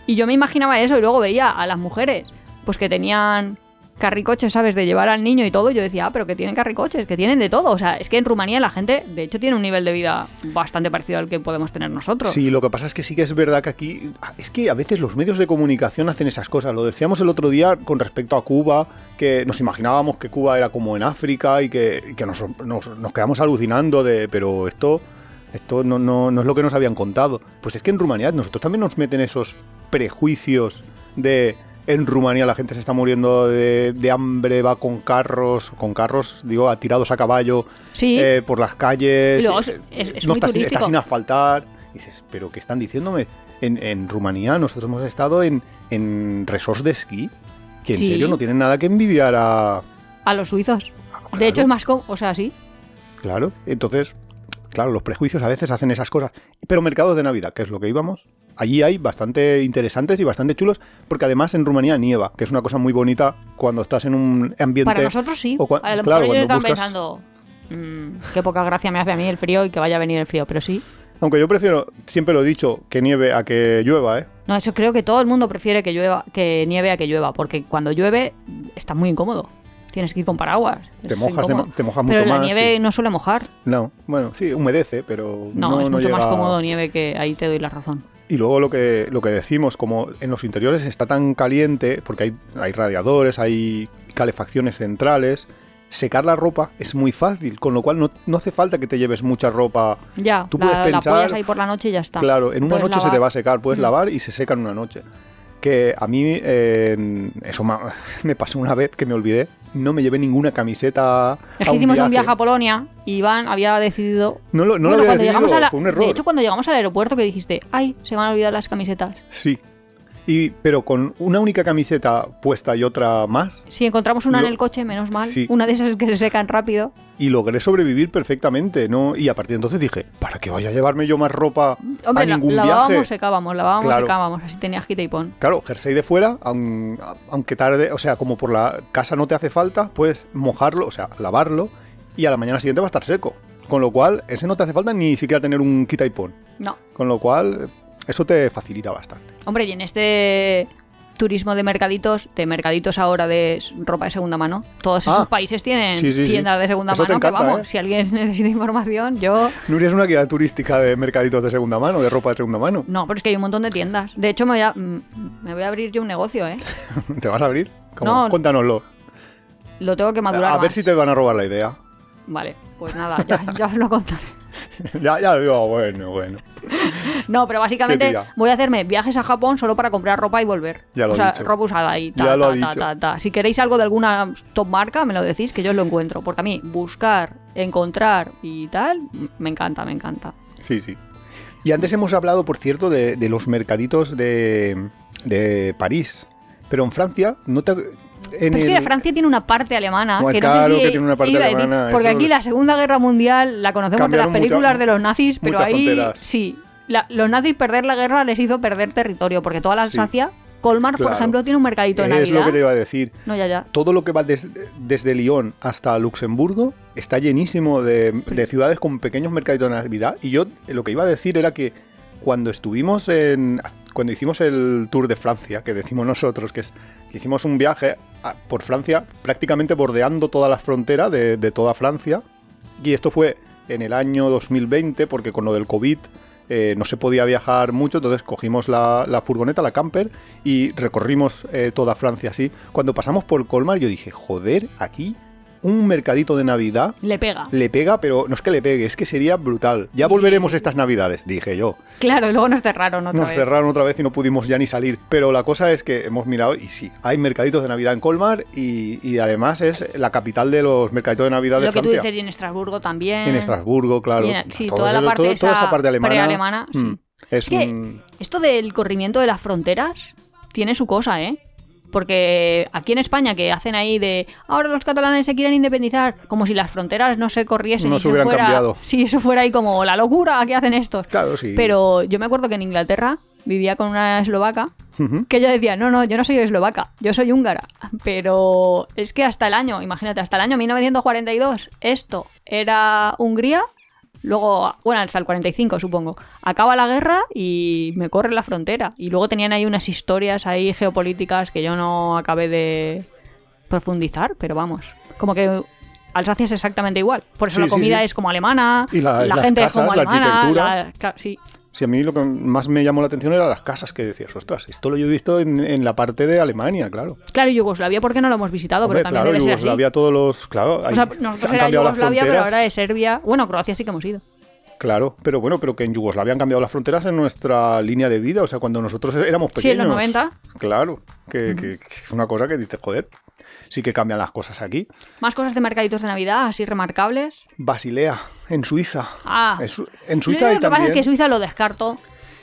y yo me imaginaba eso y luego veía a las mujeres, pues que tenían carricoches, ¿sabes? De llevar al niño y todo. Yo decía, ah, pero que tienen carricoches, que tienen de todo. O sea, es que en Rumanía la gente, de hecho, tiene un nivel de vida bastante parecido al que podemos tener nosotros. Sí, lo que pasa es que sí que es verdad que aquí. Es que a veces los medios de comunicación hacen esas cosas. Lo decíamos el otro día con respecto a Cuba, que nos imaginábamos que Cuba era como en África y que, que nos, nos- nos quedamos alucinando de. Pero esto. Esto no, no- no es lo que nos habían contado. Pues es que en Rumanía nosotros también nos meten esos prejuicios de. En Rumanía la gente se está muriendo de, de hambre, va con carros, con carros, digo, tirados a caballo Sí. eh, por las calles. Luego es- no muy está, sin, está turístico. sin asfaltar. Y dices, ¿pero qué están diciéndome? En, en Rumanía nosotros hemos estado en, en resorts de esquí que en Sí. serio no tienen nada que envidiar a... A los suizos. a- De hecho, es más... O sea, sí. Claro, entonces, claro, los prejuicios a veces hacen esas cosas. Pero mercados de Navidad, que es lo que íbamos, allí hay bastante interesantes y bastante chulos, porque además en Rumanía nieva, que es una cosa muy bonita cuando estás en un ambiente... Para nosotros sí. o a lo claro, mejor ellos están buscas- pensando... "Mm, qué poca gracia me hace a mí el frío y que vaya a venir el frío, pero sí. Aunque yo prefiero, siempre lo he dicho, que nieve a que llueva, ¿eh? No, eso creo que todo el mundo prefiere que llueva, que nieve a que llueva, porque cuando llueve está muy incómodo. Tienes que ir con paraguas. Te mojas, te mojas mucho Pero la más. nieve sí. no suele mojar. No, bueno, sí, humedece, pero No, no, es no mucho más llega- cómodo nieve que ahí te doy la razón. Y luego lo que, lo que decimos, como en los interiores está tan caliente, porque hay, hay radiadores, hay calefacciones centrales, secar la ropa es muy fácil, con lo cual no, no hace falta que te lleves mucha ropa. Ya, Tú puedes la pensar- apoyas ahí por la noche y ya está. Claro, en una Puedes noche se te va a secar, puedes Mm. lavar y se seca en una noche. Que a mí, eh, eso me pasó una vez que me olvidé, no me llevé ninguna camiseta. Es que hicimos un viaje a Polonia y Iván había decidido... No lo, no Bueno, lo había cuando decidido, llegamos a la- fue un error. De hecho, cuando llegamos al aeropuerto que dijiste, ay, se van a olvidar las camisetas. Sí. Y, pero con una única camiseta puesta y otra más, Si encontramos una Lo- en el coche, menos mal. Sí. Una de esas que se secan rápido. y logré sobrevivir perfectamente, ¿no? Y a partir de entonces dije, ¿para qué vaya a llevarme yo más ropa Hombre, a la- ningún lavábamos, viaje? secábamos, lavábamos, Claro. secábamos. Así tenías quita y pon. Claro, jersey de fuera, aun- aunque tarde, o sea, como por la casa no te hace falta, puedes mojarlo, o sea, lavarlo, y a la mañana siguiente va a estar seco. Con lo cual, ese no te hace falta ni siquiera tener un quita y pon. No. Con lo cual, eso te facilita bastante. Hombre, y en este turismo de mercaditos, de mercaditos ahora de ropa de segunda mano, todos esos Ah, países tienen sí, sí, sí. tiendas de segunda Eso mano que vamos, ¿eh? si alguien necesita información, yo... Nuria es una guía turística de mercaditos de segunda mano, de ropa de segunda mano. No, pero es que hay un montón de tiendas. De hecho, me voy a, mm, me voy a abrir yo un negocio, ¿eh? ¿Te vas a abrir? ¿Cómo? No. Cuéntanoslo. Lo tengo que madurar A ver más. si te van a robar la idea. Vale, pues nada, ya, ya os lo contaré. ya, ya lo digo, bueno, bueno. No, pero básicamente voy a hacerme viajes a Japón solo para comprar ropa y volver. Ya lo o sea, dicho. ropa usada y ta, ta, ta, dicho. ta, ta. Si queréis algo de alguna top marca, me lo decís, que yo os lo encuentro. Porque a mí, buscar, encontrar y tal, me encanta, me encanta. Sí, sí. Y antes hemos hablado, por cierto, de, de los mercaditos de, de París. Pero en Francia, no te. En Pero es que el- Francia tiene una parte alemana Bueno, que no claro sé si que tiene una parte alemana, porque eso- aquí la Segunda Guerra Mundial la conocemos de las mucha- películas de los nazis, pero ahí fronteras. sí, la- los nazis perder la guerra les hizo perder territorio, porque toda la Sí. Alsacia, Colmar, por ejemplo, tiene un mercadito de es Navidad. lo que te iba a decir. No, ya, ya. Todo lo que va des- desde Lyon hasta Luxemburgo está llenísimo de, de ciudades con pequeños mercaditos de Navidad. Y yo lo que iba a decir era que cuando estuvimos en. Cuando hicimos el Tour de Francia, que decimos nosotros, que es que hicimos un viaje por Francia, prácticamente bordeando todas las fronteras de, toda Francia. Y esto fue en el año 2020, porque con lo del COVID eh, no se podía viajar mucho, entonces cogimos la, la furgoneta, la camper, y recorrimos eh, toda Francia así. Cuando pasamos por Colmar, yo dije, joder, aquí un mercadito de Navidad Le pega. le pega, pero no es que le pegue, es que sería brutal. Ya volveremos sí, estas Navidades, dije yo. Claro, y luego nos cerraron otra Nos vez. cerraron otra vez y no pudimos ya ni salir. Pero la cosa es que hemos mirado y sí, hay mercaditos de Navidad en Colmar y, y además es la capital de los mercaditos de Navidad de Lo que tú dices, y en Estrasburgo también. En Estrasburgo, claro. En- sí, toda la parte todo- esa toda esa parte alemana. prealemana, sí. mm, es Es que- un- Esto del corrimiento de las fronteras tiene su cosa, ¿eh? Porque aquí en España que hacen ahí de ahora los catalanes se quieren independizar, como si las fronteras no se corriesen No y se eso hubieran fuera, cambiado. si eso fuera ahí como la locura que hacen estos. Claro, sí. Pero yo me acuerdo que en Inglaterra vivía con una eslovaca que ella decía, no, no, yo no soy eslovaca, yo soy húngara. Pero es que hasta el año, imagínate, hasta el año 1942, esto era Hungría, luego, bueno, hasta el 45 supongo, acaba la guerra y me corre la frontera. Y luego tenían ahí unas historias ahí geopolíticas que yo no acabé de profundizar, pero vamos, como que... Alsacia es exactamente igual. Por eso Sí, la sí, comida sí. es como alemana, Y la- gente es como alemana. la- ca- Sí, a mí lo que más me llamó la atención eran las casas que decías, ostras, esto lo yo he visto en, en la parte de Alemania, claro. Claro, Yugoslavia, porque no lo hemos visitado, Hombre, pero también claro, debe ser así. Yugoslavia, todos los. Claro, O sea, se nosotros han era Yugoslavia, pero ahora es Serbia. Bueno, Croacia sí que hemos ido. Claro, pero bueno, pero que en Yugoslavia han cambiado las fronteras en nuestra línea de vida, o sea, cuando nosotros éramos pequeños. Sí, en los 90. Claro, que es una cosa que dices, joder, sí que cambian las cosas aquí. Más cosas de mercaditos de Navidad, así remarcables. Basilea, en Suiza. Ah, Es- en Suiza lo hay que pasa es que Suiza lo descarto.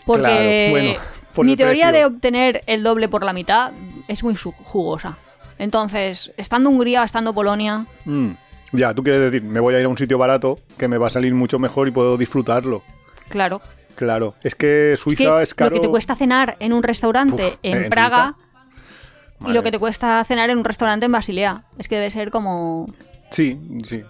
Porque Claro, bueno, por mi teoría precio. de obtener el doble por la mitad es muy jugosa. Entonces, estando Hungría, estando Polonia, Mm, Ya, tú quieres decir, me voy a ir a un sitio barato que me va a salir mucho mejor y puedo disfrutarlo. claro. Claro, es que Es que Suiza es, caro. lo que te cuesta cenar en un restaurante Uf, en ¿en Praga Madre. lo que te cuesta cenar en un restaurante en Basilea. Es que debe ser como... Sí, sí.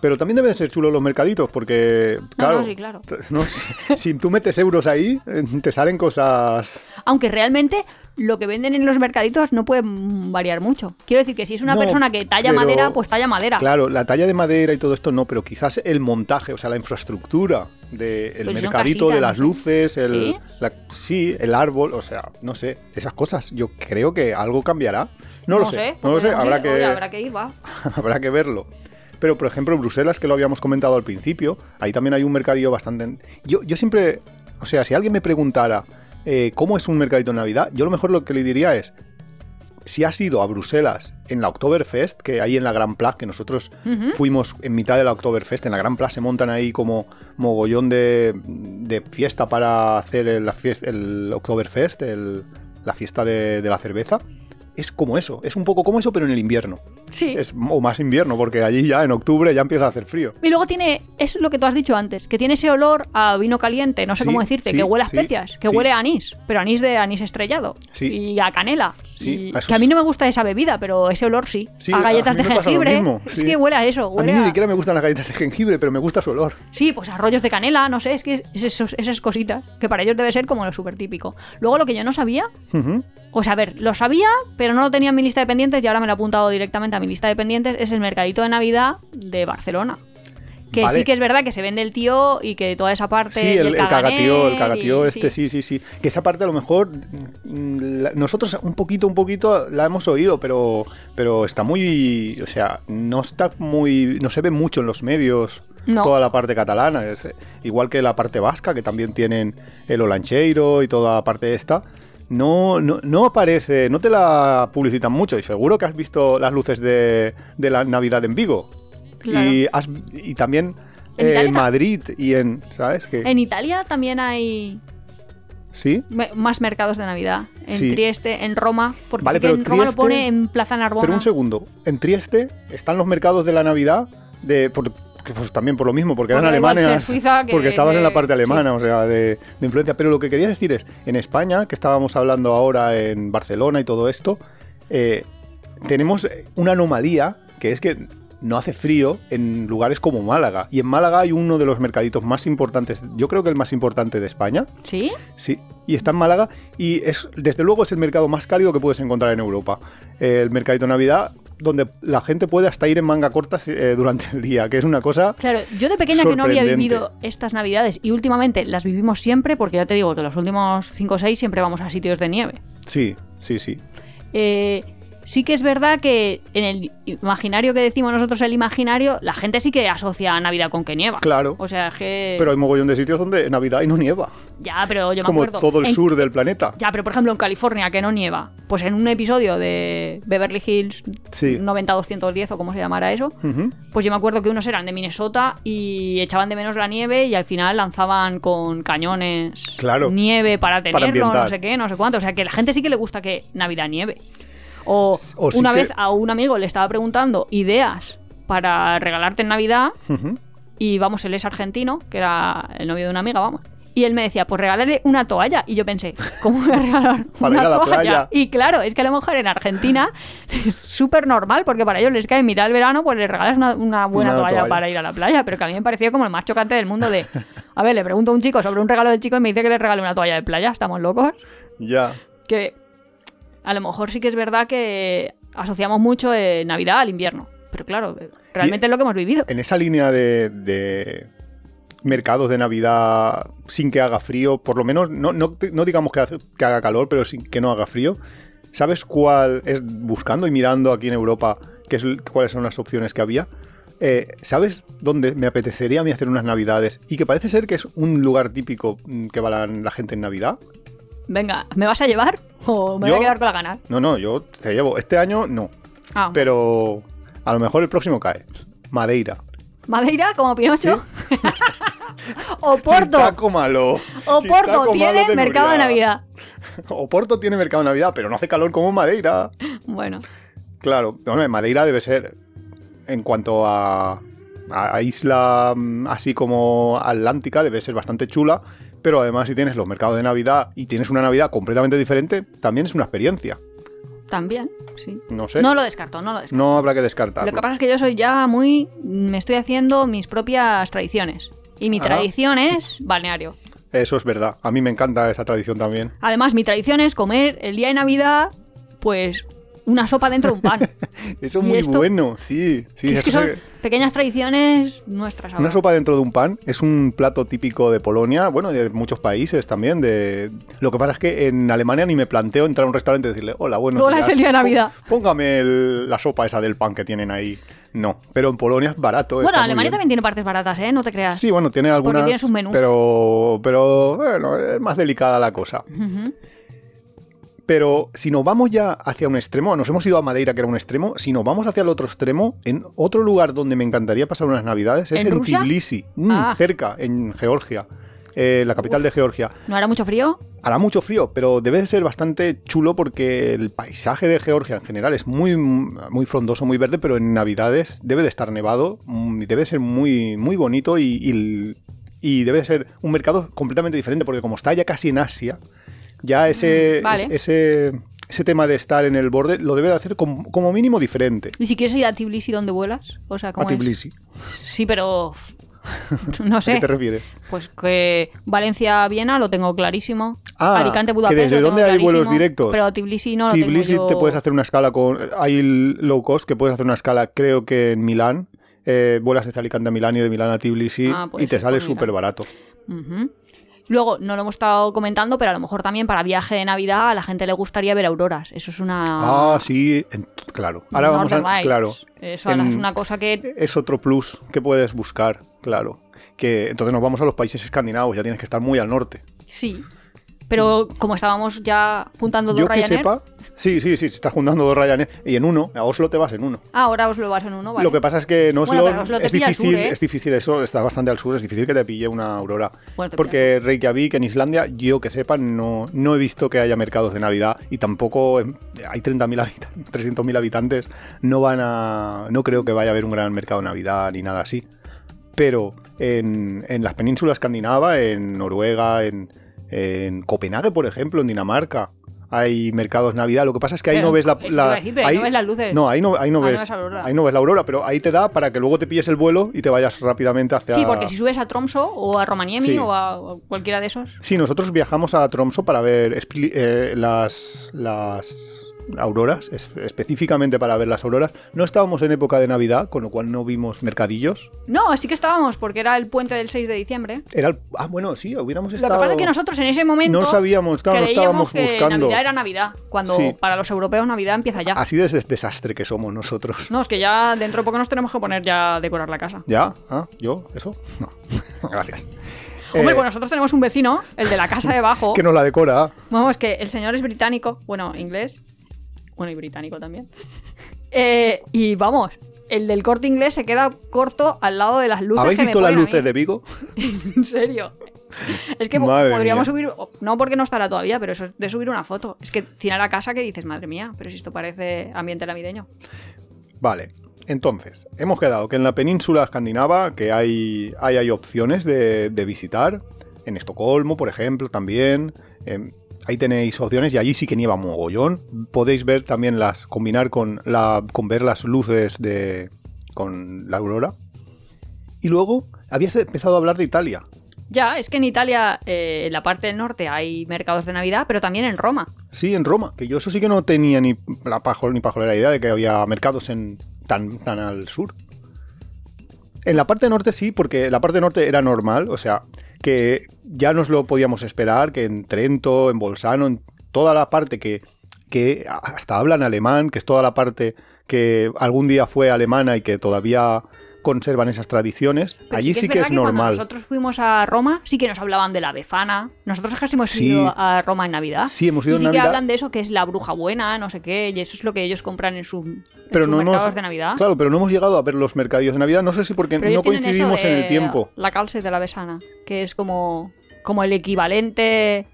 Pero también deben ser chulos los mercaditos, porque, claro, no, sí, claro. no, si, si tú metes euros ahí, eh, te salen cosas... Aunque realmente lo que venden en los mercaditos no puede variar mucho. Quiero decir que si es una No, persona que talla pero- madera, pues talla madera. Claro, la talla de madera y todo esto no, pero quizás el montaje, o sea, la infraestructura del si son mercadito, de las luces, el, ¿Sí? la- sí, el árbol, o sea, no sé, esas cosas. Yo creo que algo cambiará. No, lo sé, no lo sé, habrá que, Oye, habrá que ir, va. habrá que verlo. Pero, por ejemplo, Bruselas, que lo habíamos comentado al principio, ahí también hay un mercadillo bastante... Yo, yo siempre, o sea, si alguien me preguntara eh, cómo es un mercadito en Navidad, yo lo mejor lo que le diría es, si has ido a Bruselas en la Oktoberfest, que hay en la Gran Plaza, que nosotros fuimos en mitad de la Oktoberfest, en la Gran Plaza se montan ahí como mogollón de, de fiesta para hacer el, el Oktoberfest, la fiesta de, de la cerveza, es como eso, es un poco como eso, pero en el invierno. Sí. Es, o más invierno, porque allí ya en octubre ya empieza a hacer frío. Y luego tiene, es lo que tú has dicho antes, que tiene ese olor a vino caliente, no sé Sí, cómo decirte, sí, que huele a especias, que huele a anís, pero anís de anís estrellado. Sí. Y a canela. Sí, Y- que a mí no me gusta esa bebida, pero ese olor sí. Sí, a galletas a mí de jengibre. Es que huele a eso. A Huele mí a, ni siquiera me gustan las galletas de jengibre, pero me gusta su olor. Sí, pues a rollos de canela, no sé, es que esas cositas, que para ellos debe ser como lo súper típico. Luego lo que yo no sabía, o sea, a ver, lo sabía, pero no lo tenía en mi lista de pendientes y ahora me lo he apuntado directamente a mi lista de pendientes, es el mercadito de Navidad de Barcelona. Que Vale. sí que es verdad que se vende el tío y que toda esa parte... Sí, y el, el cagatío, el cagatío y- este, sí, sí, sí. Que esa parte a lo mejor mm, la- nosotros un poquito, un poquito la hemos oído, pero, pero está muy, o sea, no está muy, no se ve mucho en los medios. No. Toda la parte catalana, es, igual que la parte vasca, que también tienen el olancheiro y toda la parte esta. No, no, no aparece, no te la publicitan mucho y seguro que has visto las luces de, de la Navidad en Vigo. Claro. Y, has- y también En eh, Madrid y en, ¿sabes? Que, En Italia también hay ¿Sí? más mercados de Navidad. En Sí. Trieste, en Roma, porque Vale, sí que en Roma lo pone en Plaza Narbona. Pero un segundo, en Trieste están los mercados de la Navidad de por- pues también por lo mismo, porque Porque eran alemanes, que- porque estaban en la parte alemana, o sea, de, de influencia. Pero lo que quería decir es, en España, que estábamos hablando ahora en Barcelona y todo esto, eh, tenemos una anomalía que es que no hace frío en lugares como Málaga. Y en Málaga hay uno de los mercaditos más importantes, yo creo que el más importante de España, ¿Sí? Sí, y está en Málaga y es desde luego es el mercado más cálido que puedes encontrar en Europa. El mercadito de Navidad donde la gente puede hasta ir en manga corta eh, durante el día, que es una cosa Claro, yo de pequeña que no había vivido estas navidades y últimamente las vivimos siempre, porque ya te digo que los últimos 5 o 6 siempre vamos a sitios de nieve. Sí, sí, sí. Eh, sí que es verdad que en el imaginario que decimos nosotros, el imaginario, la gente sí que asocia a Navidad con que nieva. Claro. O sea, es que... Pero hay mogollón de sitios donde Navidad y no nieva, ya, pero yo me como acuerdo. todo el en- sur del planeta. Ya, pero por ejemplo en California, que no nieva, pues en un episodio de Beverly Hills Sí. 90-210 o como se llamara eso, pues yo me acuerdo que unos eran de Minnesota y echaban de menos la nieve y al final lanzaban con cañones Claro. nieve para tenerlo, ambientar. no sé qué, no sé cuánto. O sea, que la gente sí que le gusta que Navidad nieve. O, O sí una que- vez a un amigo le estaba preguntando ideas para regalarte en Navidad y vamos, él es argentino, que era el novio de una amiga, vamos. Y él me decía, pues regalarle una toalla. Y yo pensé, ¿cómo voy a regalar Para una ir a la toalla? playa. Y claro, es que a lo mejor en Argentina es súper normal, porque para ellos les cae en mitad del verano, pues les regalas una, una buena Una toalla, toalla. para ir a la playa. Pero que a mí me pareció como el más chocante del mundo de, a ver, le pregunto a un chico sobre un regalo del chico y me dice que le regale una toalla de playa. ¿Estamos locos? Ya. Que a lo mejor sí que es verdad que asociamos mucho eh, Navidad al invierno. Pero claro, realmente es lo que hemos vivido. En esa línea de, de mercados de Navidad sin que haga frío, por lo menos, no, no, no digamos que, hace- que haga calor, pero sin que no haga frío, ¿sabes cuál es, buscando y mirando aquí en Europa, qué es, cuáles son las opciones que había? Eh, ¿Sabes dónde me apetecería a mí hacer unas navidades? Y que parece ser que es un lugar típico mm, que va la, la gente en Navidad. Venga, ¿me vas a llevar o me voy a quedar con la gana? No, no, yo te llevo. Este año no, Ah, pero a lo mejor el próximo cae. Madeira. Madeira como Pinocho. Oporto. Chistaco malo. Oporto Chistaco malo tiene de mercado de. Navidad. Oporto tiene mercado de Navidad, pero no hace calor como Madeira. Bueno, Claro, no, Madeira debe ser, en cuanto a, a isla mm, así como atlántica, debe ser bastante chula. Pero además, si tienes los mercados de Navidad y tienes una Navidad completamente diferente, también es una experiencia. también, sí. No sé. No lo descarto, no lo descarto. No habrá que descartarlo. Lo que pasa es que yo soy ya muy... Me estoy haciendo mis propias tradiciones. Y mi tradición es balneario. Eso es verdad. A mí me encanta esa tradición también. Además, mi tradición es comer el día de Navidad, pues, una sopa dentro de un pan. Eso es ¿Y muy esto? bueno, sí. sí es que son se- pequeñas tradiciones nuestras ahora. Una sopa dentro de un pan es un plato típico de Polonia, bueno, de muchos países también. De... Lo que pasa es que en Alemania ni me planteo entrar a un restaurante y decirle, hola, bueno. Hola, es el día de Navidad. Póngame el- la sopa esa del pan que tienen ahí. No, pero en Polonia es barato. Bueno, Alemania también tiene partes baratas, ¿eh? No te creas. Sí, bueno, tiene algunas. tiene sus menús. Pero, pero bueno, es más delicada la cosa. Ujú. Pero si nos vamos ya hacia un extremo, nos hemos ido a Madeira, que era un extremo, si nos vamos hacia el otro extremo, en otro lugar donde me encantaría pasar unas navidades es ¿En en? Tbilisi, mm, Ah. cerca, en Georgia. eh, la capital de Georgia. ¿No hará mucho frío? Hará mucho frío, pero debe de ser bastante chulo porque el paisaje de Georgia en general es muy, muy frondoso, muy verde, pero en Navidades debe de estar nevado mm, debe ser muy, muy bonito y, y- y debe de ser un mercado completamente diferente porque como está ya casi en Asia, ya ese, Mm, vale. ese, ese tema de estar en el borde lo debe de hacer como, como mínimo diferente. ¿Y si quieres ir a Tbilisi donde vuelas? O sea, A ¿cómo es? Tbilisi. Sí, pero... No ¿A qué sé. te refieres? Pues que Valencia-Viena lo tengo clarísimo. Ah, Alicante-Budapest desde dónde hay vuelos directos. Pero Tbilisi no lo Tbilisi tengo yo... te puedes hacer una escala con... Hay low cost que puedes hacer una escala creo que en Milán. Eh, vuelas desde Alicante a Milán y de Milán a Tbilisi Ah, puede y te sale súper barato. Ujú. Luego, no lo hemos estado comentando, pero a lo mejor también para viaje de Navidad a la gente le gustaría ver auroras. Eso es una... Ah, sí, en- claro. Ahora vamos a... Lights. Claro. Eso En- es una cosa que... Es otro plus que puedes buscar, claro. Que entonces nos vamos a los países escandinavos, ya tienes que estar muy al norte. Sí. Pero como estábamos ya apuntando dos Yo que Ryanair... sepa, sí, sí, sí, estás juntando dos Ryanair y en uno, a Oslo te vas en uno. Ah, ahora os lo vas en uno, ¿vale? Lo que pasa es que en Oslo, Bueno, Oslo es difícil, sur, ¿eh? es difícil eso, está bastante al sur, es difícil que te pille una aurora. Bueno, Porque Reykjavik en Islandia, yo que sepa, no, no he visto que haya mercados de Navidad y tampoco em, hay 30.000 habitantes, 300.000 habitantes, no van a, no creo que vaya a haber un gran mercado de Navidad ni nada así. Pero en, en las penínsulas escandinava, en Noruega, en, en Copenhague, por ejemplo, en Dinamarca, hay mercados Navidad. Lo que pasa es que ahí Pero, no ves la, decir, ahí no ves las luces. No, ahí no, ahí no Ah, no ves, ahí no ves la aurora, pero ahí te da para que luego te pilles el vuelo y te vayas rápidamente hacia. Sí, porque si subes a Tromso o a Romaniemi Sí. o a cualquiera de esos... Sí, nosotros viajamos a Tromso para ver eh, las, las auroras, es- específicamente para ver las auroras. No estábamos en época de Navidad, con lo cual no vimos mercadillos. No, sí que estábamos, porque era el puente del 6 de diciembre. Era el- ah, bueno, sí, hubiéramos Lo estado... que pasa es que nosotros en ese momento No sabíamos, claro, no estábamos que buscando. Navidad era Navidad, cuando Sí. para los europeos Navidad empieza ya. Así de des- desastre que somos nosotros. No, es que ya dentro de poco nos tenemos que poner ya a decorar la casa. ¿Ya? ¿Ah? ¿Yo? ¿Eso? No. Gracias. Hombre, Eh, pues nosotros tenemos un vecino, el de la casa de abajo. Que nos la decora. Vamos, que el señor es británico, bueno, inglés, bueno, y británico también. Eh, y vamos, el del corte inglés se queda corto al lado de las luces. ¿Habéis que me visto las a luces de Vigo? En serio. Es que Madre podríamos mía. subir, no porque no estará todavía, pero eso es de subir una foto. Es que tiene la casa que dices, madre mía, pero si esto parece ambiente navideño. Vale, entonces, hemos quedado que en la península escandinava que hay, hay, hay opciones de, de visitar. En Estocolmo, por ejemplo, también. Em, ahí tenéis opciones y allí sí que nieva mogollón. Podéis ver también las. combinar con, la, con ver las luces de. con la aurora. Y luego habías empezado a hablar de Italia. Ya, es que en Italia, eh, en la parte del norte, hay mercados de Navidad, pero también en Roma. Sí, en Roma, que yo eso sí que no tenía ni la pajo, ni pajolera idea de que había mercados en tan, tan al sur. En la parte norte sí, porque la parte norte era normal, o sea, que ya nos lo podíamos esperar, que en Trento, en Bolzano, en toda la parte que, que hasta hablan alemán, que es toda la parte que algún día fue alemana y que todavía conservan esas tradiciones, Pero allí sí que, es normal. nosotros fuimos a Roma, sí que nos hablaban de la befana. Nosotros casi hemos Sí. ido a Roma en Navidad. Sí, hemos ido y sí en que Navidad. hablan de eso, que es la bruja buena, no sé qué, y eso es lo que ellos compran en, su, en Pero sus no mercados hemos, de Navidad. claro, pero no hemos llegado a ver los mercadillos de Navidad. No sé si porque Pero no coincidimos en el tiempo. La calce de la besana, que es como, como el equivalente,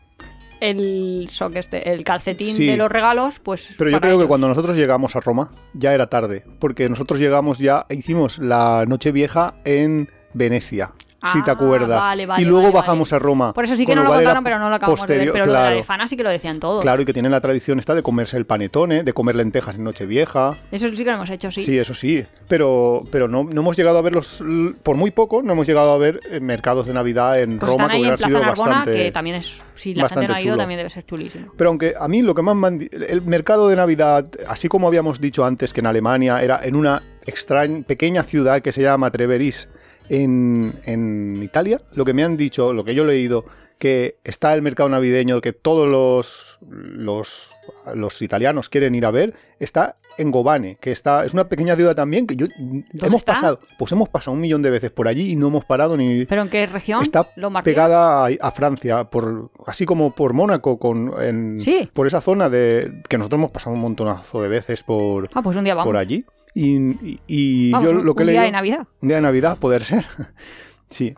el, este, el calcetín Sí. de los regalos, pues. Pero yo creo que cuando nosotros llegamos a Roma ya era tarde, porque nosotros llegamos ya, hicimos la noche vieja en Venecia, si te Ah, acuerdas. vale, vale, y luego vale, bajamos a Roma. Por eso sí que no lo era contaron, pero no lo acabamos de ver. Pero lo de claro, la befana sí que lo decían todos. Claro, y que tienen la tradición esta de comerse el panetone, de comer lentejas en Nochevieja. Eso sí que lo hemos hecho, sí. Sí, eso sí. Pero, pero no, no hemos llegado a ver los. Por muy poco, no hemos llegado a ver eh, mercados de Navidad en Pues Roma, están que ahí en hubiera Plaza sido Narbona, bastante. que también es. Si la gente no ha ido, chulo. también debe ser chulísimo. Pero aunque a mí lo que más el mercado de Navidad, así como habíamos dicho antes que en Alemania era en una extraña pequeña ciudad que se llama Treveris en, en Italia, lo que me han dicho, lo que yo he leído, que está el mercado navideño que todos los, los, los italianos quieren ir a ver, está en Gobane, que está es una pequeña ciudad también que yo hemos está? pasado, pues hemos pasado un millón de veces por allí y no hemos parado ni ¿Pero en qué región? está Lombardía. pegada a, a Francia, por, así como por Mónaco, con, en- Sí. por esa zona de que nosotros hemos pasado un montonazo de veces por, Ah, pues un día vamos. por allí. Y, y- Vamos, yo un- lo que un día de Navidad. un día de Navidad, poder ser. sí.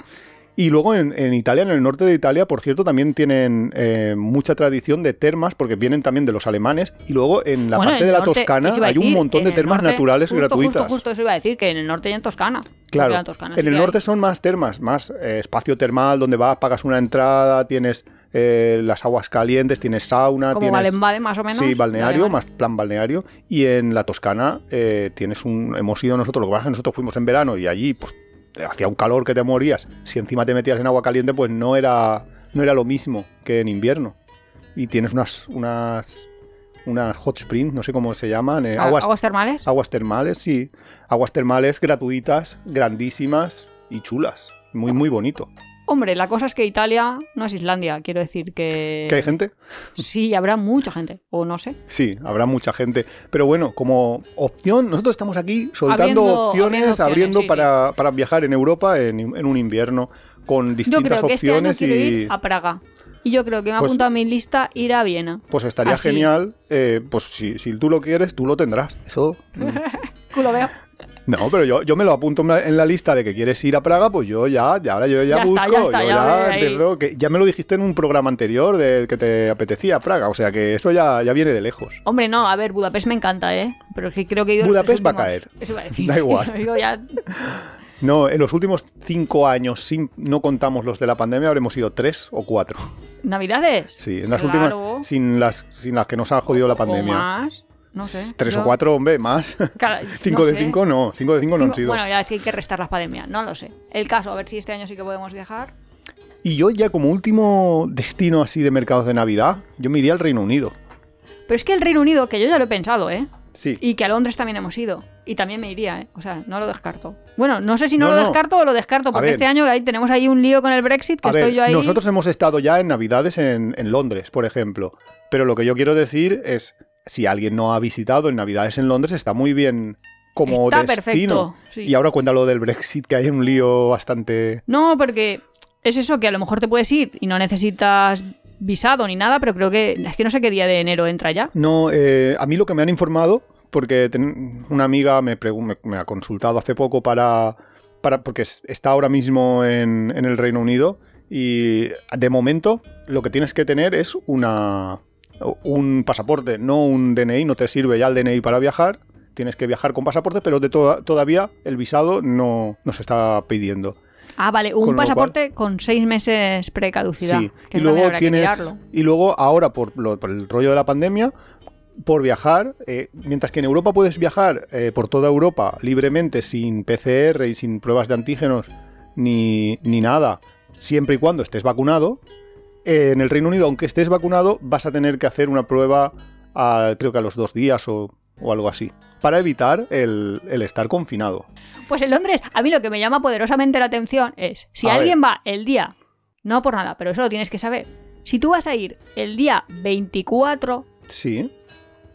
Y luego en, en Italia, en el norte de Italia, por cierto, también tienen eh, mucha tradición de termas, porque vienen también de los alemanes. Y luego en la Bueno, parte en de la norte, Toscana hay un montón de termas norte, naturales justo, gratuitas. Justo, justo eso iba a decir, que en el norte y en Toscana. Claro, en Toscana sí en el norte hay. son más termas, más eh, espacio termal donde vas, pagas una entrada, tienes eh, las aguas calientes, tienes sauna, Como tienes... Más o menos. Sí, balneario, más plan balneario. Y en la Toscana eh, tienes un. Hemos ido nosotros, lo que pasa es que nosotros fuimos en verano y allí, pues, hacía un calor que te morías. Si encima te metías en agua caliente, pues no era, no era lo mismo que en invierno. Y tienes unas. unas unas hot springs, no sé cómo se llaman, eh, vale. aguas, ¿Aguas termales? aguas termales, sí. Aguas termales gratuitas, grandísimas y chulas. Muy, muy bonito. Hombre, la cosa es que Italia no es Islandia. Quiero decir que... ¿Que hay gente? Sí, habrá mucha gente. O no sé. Sí, habrá mucha gente. Pero bueno, como opción, nosotros estamos aquí soltando Abriendo- opciones, abriendo opciones, abriendo sí, para, para viajar en Europa en, en un invierno con Yo distintas creo que este año opciones y ir a Praga. Y yo creo que me ha Pues- apuntado a mi lista ir a Viena. pues estaría así. genial. eh, pues si, si tú lo quieres, tú lo tendrás. Eso. mm. Culo veo. No, pero yo, yo me lo apunto en la, lista de que quieres ir a Praga, pues yo ya, ya ahora yo ya, Ya está, busco, ya está, yo ya ya, que me lo dijiste en un programa anterior de que te apetecía Praga, o sea que eso ya, ya viene de lejos. Hombre, no, a ver, Budapest me encanta, ¿eh? Pero es que creo que los Budapest va a caer. Eso iba a decir. Da igual. Ya- No, en los últimos cinco años, sin, no contamos los de la pandemia, habremos ido tres o cuatro. ¿Navidades? Sí, en las Claro. últimas, sin las, sin las que nos ha jodido la O pandemia. más. No sé. Tres Yo- o cuatro, hombre, más. Cinco no de sé. cinco no, cinco de cinco no han sido. Bueno, ya es que hay que restar las pandemias. No lo sé. El caso, a ver si este año sí que podemos viajar. Y yo ya como último destino así de mercados de Navidad, yo me iría al Reino Unido. Pero es que el Reino Unido, que yo ya lo he pensado, ¿eh? Sí. Y que a Londres también hemos ido. Y también me iría, ¿eh? O sea, no lo descarto. Bueno, no sé si no, No, lo no. descarto o lo descarto, porque este año ahí tenemos ahí un lío con el Brexit, que A estoy ver, yo ahí. nosotros hemos estado ya en Navidades en, en Londres, por ejemplo. Pero lo que yo quiero decir es, si alguien no ha visitado en Navidades en Londres, está muy bien como Está destino. perfecto, sí. Y ahora cuéntalo del Brexit, que hay un lío bastante... No, porque es eso, que a lo mejor te puedes ir y no necesitas visado ni nada, pero creo que. Es que no sé qué día de enero entra ya. No, eh, a mí lo que me han informado, porque ten- una amiga me, me, me ha consultado hace poco para, para porque es- está ahora mismo en, en el Reino Unido y de momento lo que tienes que tener es una un pasaporte, no un DNI, no te sirve ya el DNI para viajar, tienes que viajar con pasaporte, pero de toda- todavía el visado no, no se está pidiendo. Ah, vale, un pasaporte con seis meses precaducidad. Sí, que y luego que tienes. Y luego, ahora, por, lo- por el rollo de la pandemia, por viajar, eh, mientras que en Europa puedes viajar eh, por toda Europa libremente, sin PCR y sin pruebas de antígenos ni, ni nada, siempre y cuando estés vacunado, en el Reino Unido, aunque estés vacunado, vas a tener que hacer una prueba, a- creo que a los dos días o, o algo así, para evitar el, el estar confinado. Pues en Londres, a mí lo que me llama poderosamente la atención es, si A alguien va el día, no por nada, pero eso lo tienes que saber, si tú vas a ir el día 24, Sí,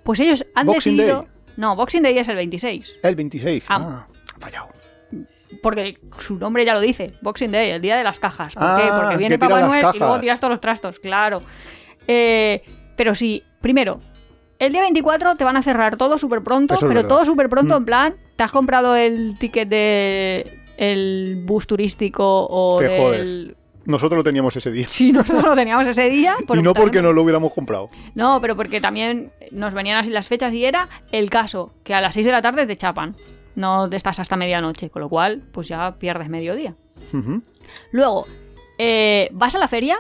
pues ellos han Boxing decidido... Day. No, Boxing Day es el 26, el 26. Ah. Ah, ha fallado. Porque su nombre ya lo dice, Boxing Day, el día de las cajas. ¿Por qué? Ah, Porque viene Papá Noel y luego tiras todos los trastos, claro. Eh, pero sí, primero, el día 24 te van a cerrar todo súper pronto, Eso pero todo súper pronto, Mm. en plan, te has comprado el ticket de el bus turístico o Te del... jodes. Nosotros lo teníamos ese día. Sí, nosotros lo teníamos ese día. y no porque no lo hubiéramos comprado. No, pero porque también nos venían así las fechas y era el caso, que a las 6 de la tarde te chapan. No estás hasta medianoche, con lo cual, pues ya pierdes mediodía. Luego, eh, ¿vas a la feria?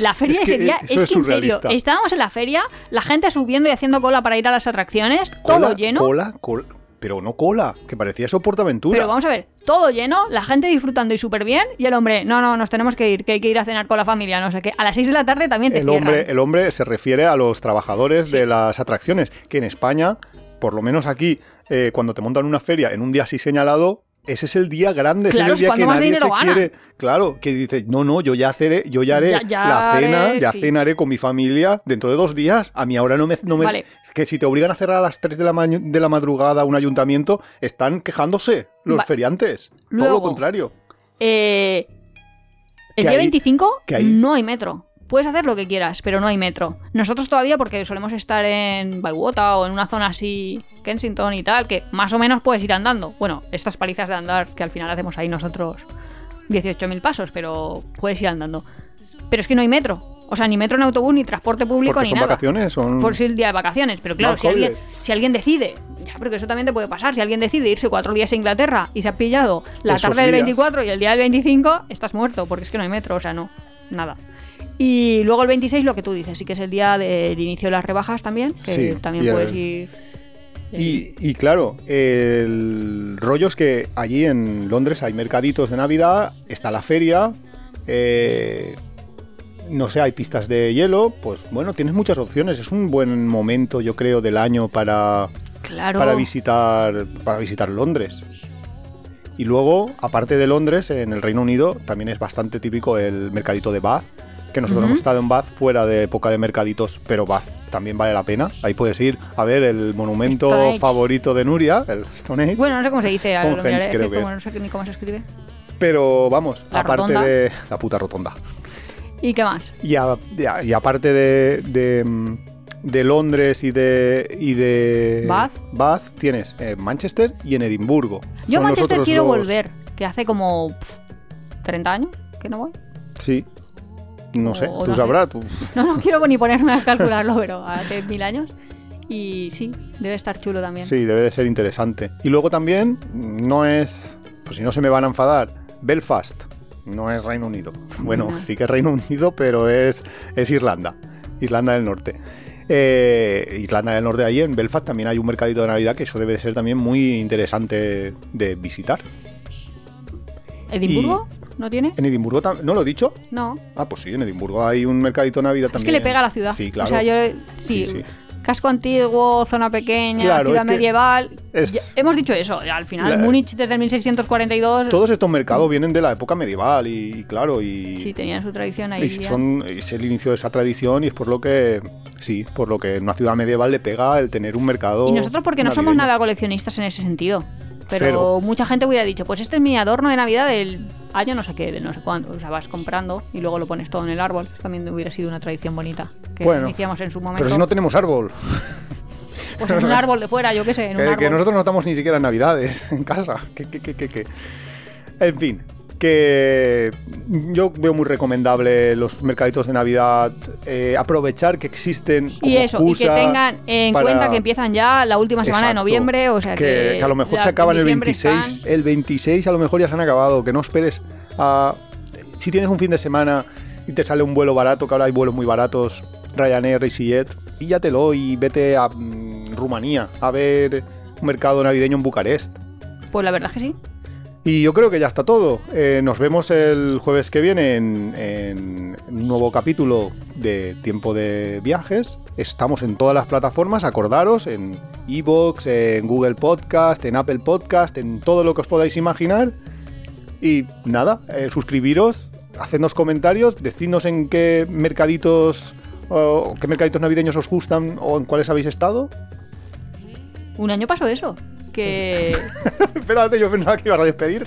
La feria Es que, ese día, eh, es que en serio, estábamos en la feria, la gente subiendo y haciendo cola para ir a las atracciones, todo lleno. Cola, cola. Pero no cola, que parecía eso Portaventura. Pero vamos a ver, todo lleno, la gente disfrutando y súper bien, y el hombre, no, no, nos tenemos que ir, que hay que ir a cenar con la familia, no sé qué. A las 6 de la tarde también te el cierran. hombre, el hombre se refiere a los trabajadores Sí. de las atracciones, que en España, por lo menos aquí, eh, cuando te montan una feria en un día así señalado, ese es el día grande, ese es el día que nadie se quiere. Claro, que dice, no, no, yo ya haré, yo ya haré Ya- ya la cena, haré, ya sí. cenaré con mi familia dentro de dos días. A mí ahora no me, no me- Vale. que si te obligan a cerrar a las 3 de la, de la madrugada un ayuntamiento, están quejándose los Va- feriantes. Todo lo contrario. Eh, el ¿Qué día hay? 25 ¿Qué hay? no hay metro. Puedes hacer lo que quieras, pero no hay metro. Nosotros todavía, porque solemos estar en Bywater o en una zona así, Kensington y tal, que más o menos puedes ir andando. Bueno, estas palizas de andar que al final hacemos ahí nosotros 18.000 pasos, pero puedes ir andando. Pero es que no hay metro. O sea, ni metro ni autobús, ni transporte público, Porque ni son nada. vacaciones, son... Por si el día de vacaciones. Pero claro, si alguien, holidays. si alguien decide, ya, porque eso también te puede pasar, si alguien decide irse cuatro días a Inglaterra y se ha pillado la Esos tarde del días. 24 y el día del 25, estás muerto, porque es que no hay metro, o sea, no, nada. Y luego el 26, lo que tú dices, sí que es el día del inicio de las rebajas también, que Sí, también puedes ir. Y, y claro, el rollo es que allí en Londres hay mercaditos de Navidad, está la feria, eh, no sé, hay pistas de hielo, pues bueno, tienes muchas opciones. Es un buen momento, yo creo, del año para, Claro. para visitar para visitar Londres. Y luego, aparte de Londres, en el Reino Unido también es bastante típico el mercadito de Bath, que nosotros Ujú. hemos estado en Bath fuera de época de mercaditos, pero Bath también vale la pena. Ahí puedes ir a ver el monumento favorito de Nuria, el Stonehenge. Bueno, no sé cómo se dice, ahora lo Stonehenge, miraré, es creo que que como es. no sé ni cómo se escribe. pero vamos, La aparte rotonda. de la puta rotonda. ¿Y qué más? Y, a- y a- y aparte de, de, de Londres y de, y de Bath. tienes en Manchester y en Edimburgo. Yo a Manchester quiero dos- volver, que hace como pf, 30 años que no voy. Sí. No sé, tú no sabrás. tú- No, no quiero ni ponerme a calcularlo, pero hace mil años. Y sí, debe estar chulo también. Sí, debe de ser interesante. Y luego también, no es, pues si no se me van a enfadar, Belfast. No es Reino Unido. Bueno, No. sí que es Reino Unido, pero es, es Irlanda. Irlanda del Norte. Eh, Irlanda del Norte, ahí en Belfast también hay un mercadito de Navidad que eso debe de ser también muy interesante de visitar. ¿Edimburgo? ¿No tienes? En Edimburgo, ¿no lo he dicho? No. Ah, pues sí, en Edimburgo hay un mercadito de Navidad Es también. que le pega a la ciudad. Sí, claro. O sea, yo. Sí, Sí, sí. casco antiguo, zona pequeña, Claro, ciudad es medieval. es- Ya- hemos dicho eso. Al final, La- Múnich desde el 1642. Todos estos mercados vienen de la época medieval y, y claro, y, Sí, tenían su tradición ahí. y son, es el inicio de esa tradición y es por lo que, sí, por lo que en una ciudad medieval le pega el tener un mercado. Y nosotros porque no somos nada coleccionistas en ese sentido. Pero Cero. mucha gente hubiera dicho, pues este es mi adorno de Navidad del año no sé qué, de no sé cuándo. O sea, vas comprando y luego lo pones todo en el árbol. También hubiera sido una tradición bonita que Bueno, iniciamos en su momento. Pero si no tenemos árbol, Pues en un árbol de fuera, yo qué sé, en un que, árbol. que nosotros no estamos ni siquiera en Navidades en casa. Que, que, que, que. En fin, que yo veo muy recomendable los mercaditos de Navidad, eh, aprovechar que existen como Y eso, y que tengan en para- cuenta que empiezan ya la última semana de noviembre, o sea que... que a lo mejor se acaban el diciembre 26. están- El 26 a lo mejor ya se han acabado. Que no esperes a. Si tienes un fin de semana y te sale un vuelo barato, que ahora hay vuelos muy baratos, Ryanair, EasyJet, píllatelo y vete a mm, Rumanía a ver un mercado navideño en Bucarest. Pues la verdad es que sí. Y yo creo que ya está todo. Eh, nos vemos el jueves que viene en, en un nuevo capítulo de Tiempo de Viajes. Estamos en todas las plataformas, acordaros, en Evox, en Google Podcast, en Apple Podcast, en todo lo que os podáis imaginar. Y nada, eh, suscribiros, hacednos comentarios, decidnos en qué mercaditos qué mercaditos navideños os gustan o en cuáles habéis estado. Un año pasó eso. Que... Espérate, yo pensaba que ibas a despedir.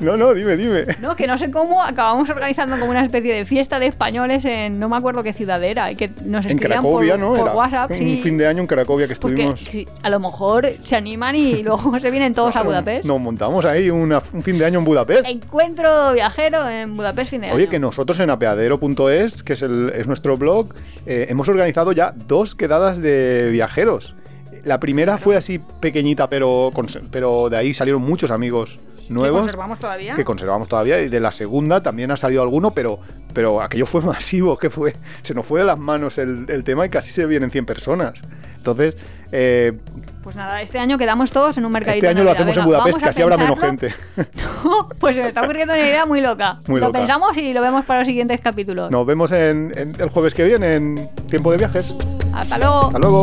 No, no, dime, dime. No, que no sé cómo acabamos organizando como una especie de fiesta de españoles en no me acuerdo qué ciudad era, y que nos En Cracovia, por, ¿no? por Era WhatsApp, un sí. fin de año en Cracovia que estuvimos. a lo mejor se animan y luego se vienen todos a Budapest. Nos montamos ahí una- un fin de año en Budapest. Encuentro viajero en Budapest fin de año. Oye, que nosotros en apeadero.es, que es, el- es nuestro blog, eh, hemos organizado ya dos quedadas de viajeros. La primera fue así pequeñita, pero, pero de ahí salieron muchos amigos ¿Que nuevos conservamos todavía? que conservamos todavía. Y de la segunda también ha salido alguno, pero, pero aquello fue masivo, que fue, se nos fue de las manos el, el tema y casi se vienen 100 personas. Entonces, eh, Pues nada, este año quedamos todos en un mercadito. este año lo hacemos en Budapest, que así habrá menos gente. No, pues se me está ocurriendo una idea muy loca. Muy lo pensamos y lo vemos para los siguientes capítulos. Nos vemos en, en el jueves que viene en Tiempo de Viajes. Hasta luego. Hasta luego.